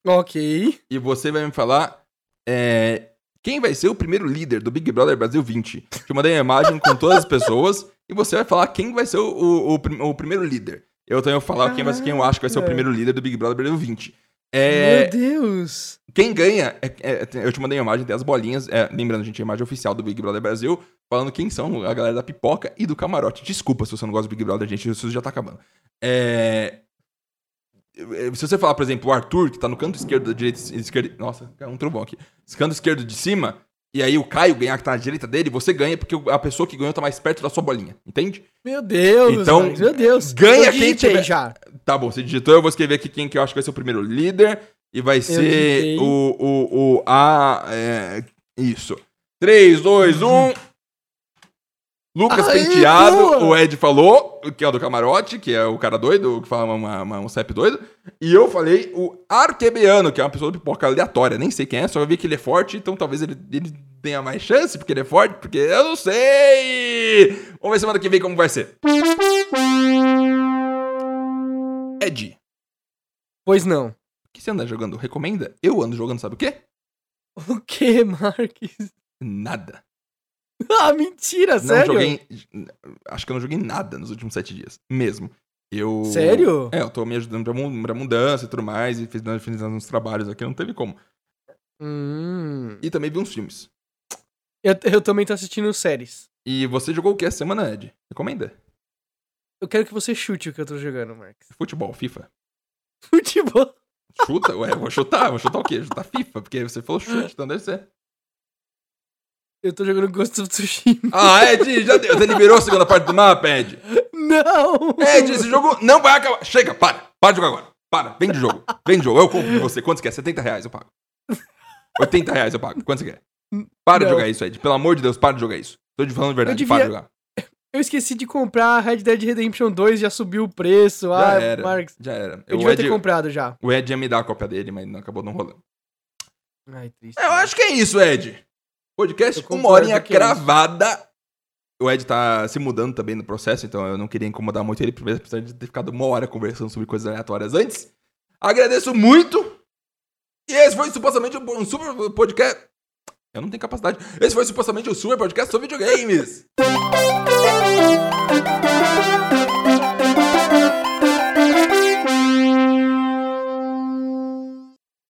Ok. E você vai me falar é, quem vai ser o primeiro líder do Big Brother Brasil 20. Te mandei a imagem com todas as pessoas [laughs] e você vai falar quem vai ser o, o, o, o primeiro líder. Eu tenho que falar quem, vai, quem eu acho que vai ser o primeiro líder do Big Brother Brasil 20. É, Meu Deus! Quem ganha, é, é, eu te mandei a imagem, tem as bolinhas. É, lembrando, gente, a imagem oficial do Big Brother Brasil, falando quem são a galera da pipoca e do camarote. Desculpa se você não gosta do Big Brother, gente, isso já tá acabando. É, se você falar, por exemplo, o Arthur, que tá no canto esquerdo da direita. Esquerda, nossa, caiu um trovão aqui. Canto esquerdo de cima, e aí o Caio ganhar que tá na direita dele, você ganha porque a pessoa que ganhou tá mais perto da sua bolinha, entende? Meu Deus, então, meu Deus. Ganha eu quem tiver... já. Tá bom, você digitou, eu vou escrever aqui quem que eu acho que vai ser o primeiro líder. E vai eu ser o, o, o A. É, isso. 3, 2, 1. Lucas Aê, Penteado, boa. o Ed falou, que é o do camarote, que é o cara doido, que fala uma, uma, um CEP doido. E eu falei o Arquebiano, que é uma pessoa de pipoca aleatória, nem sei quem é, só vi que ele é forte, então talvez ele, ele tenha mais chance, porque ele é forte, porque eu não sei! Vamos ver semana que vem como vai ser. Ed. Pois não. O que você anda jogando? Recomenda? Eu ando jogando, sabe o quê? O que, Marques? Nada. [laughs] ah, mentira, não sério? Joguei, acho que eu não joguei nada nos últimos sete dias. Mesmo. Eu. Sério? É, eu tô me ajudando pra, mudança e tudo mais, e fiz, fiz uns trabalhos aqui, não teve como. Hum. E também vi uns filmes. Eu, eu também tô assistindo séries. E você jogou o que essa semana, Ed? Recomenda? Eu quero que você chute o que eu tô jogando, Marcos. Futebol, FIFA. [laughs] Futebol? Chuta? Ué, vou chutar. Vou chutar o quê? Chutar FIFA, porque você falou chute, então deve ser. Eu tô jogando Ghost of Tsushima. Ah, Ed, já deu. Você liberou a segunda parte do mapa, Ed? Não! Ed, esse jogo não vai acabar. Chega, para. Para de jogar agora. Para, vem de jogo. Vem de jogo. Eu compro de você. Quanto você quer? 70 reais eu pago. 80 reais eu pago. Quanto você quer? Para não. de jogar isso, Ed. Pelo amor de Deus, para de jogar isso. Tô te falando a verdade. Devia... Para de jogar. Eu esqueci de comprar Red Dead Redemption 2, já subiu o preço. Já ah, era, Marcos. Já era. Eu o devia Ed, ter comprado já. O Ed ia me dar a cópia dele, mas não acabou não rolando. Ai, triste. É, eu acho que é isso, Ed. Podcast uma horinha cravada. O Ed tá se mudando também no processo, então eu não queria incomodar muito ele, apesar de ter ficado uma hora conversando sobre coisas aleatórias antes. Agradeço muito. E esse foi supostamente um super podcast. Eu não tenho capacidade. Esse foi supostamente um super podcast sobre videogames.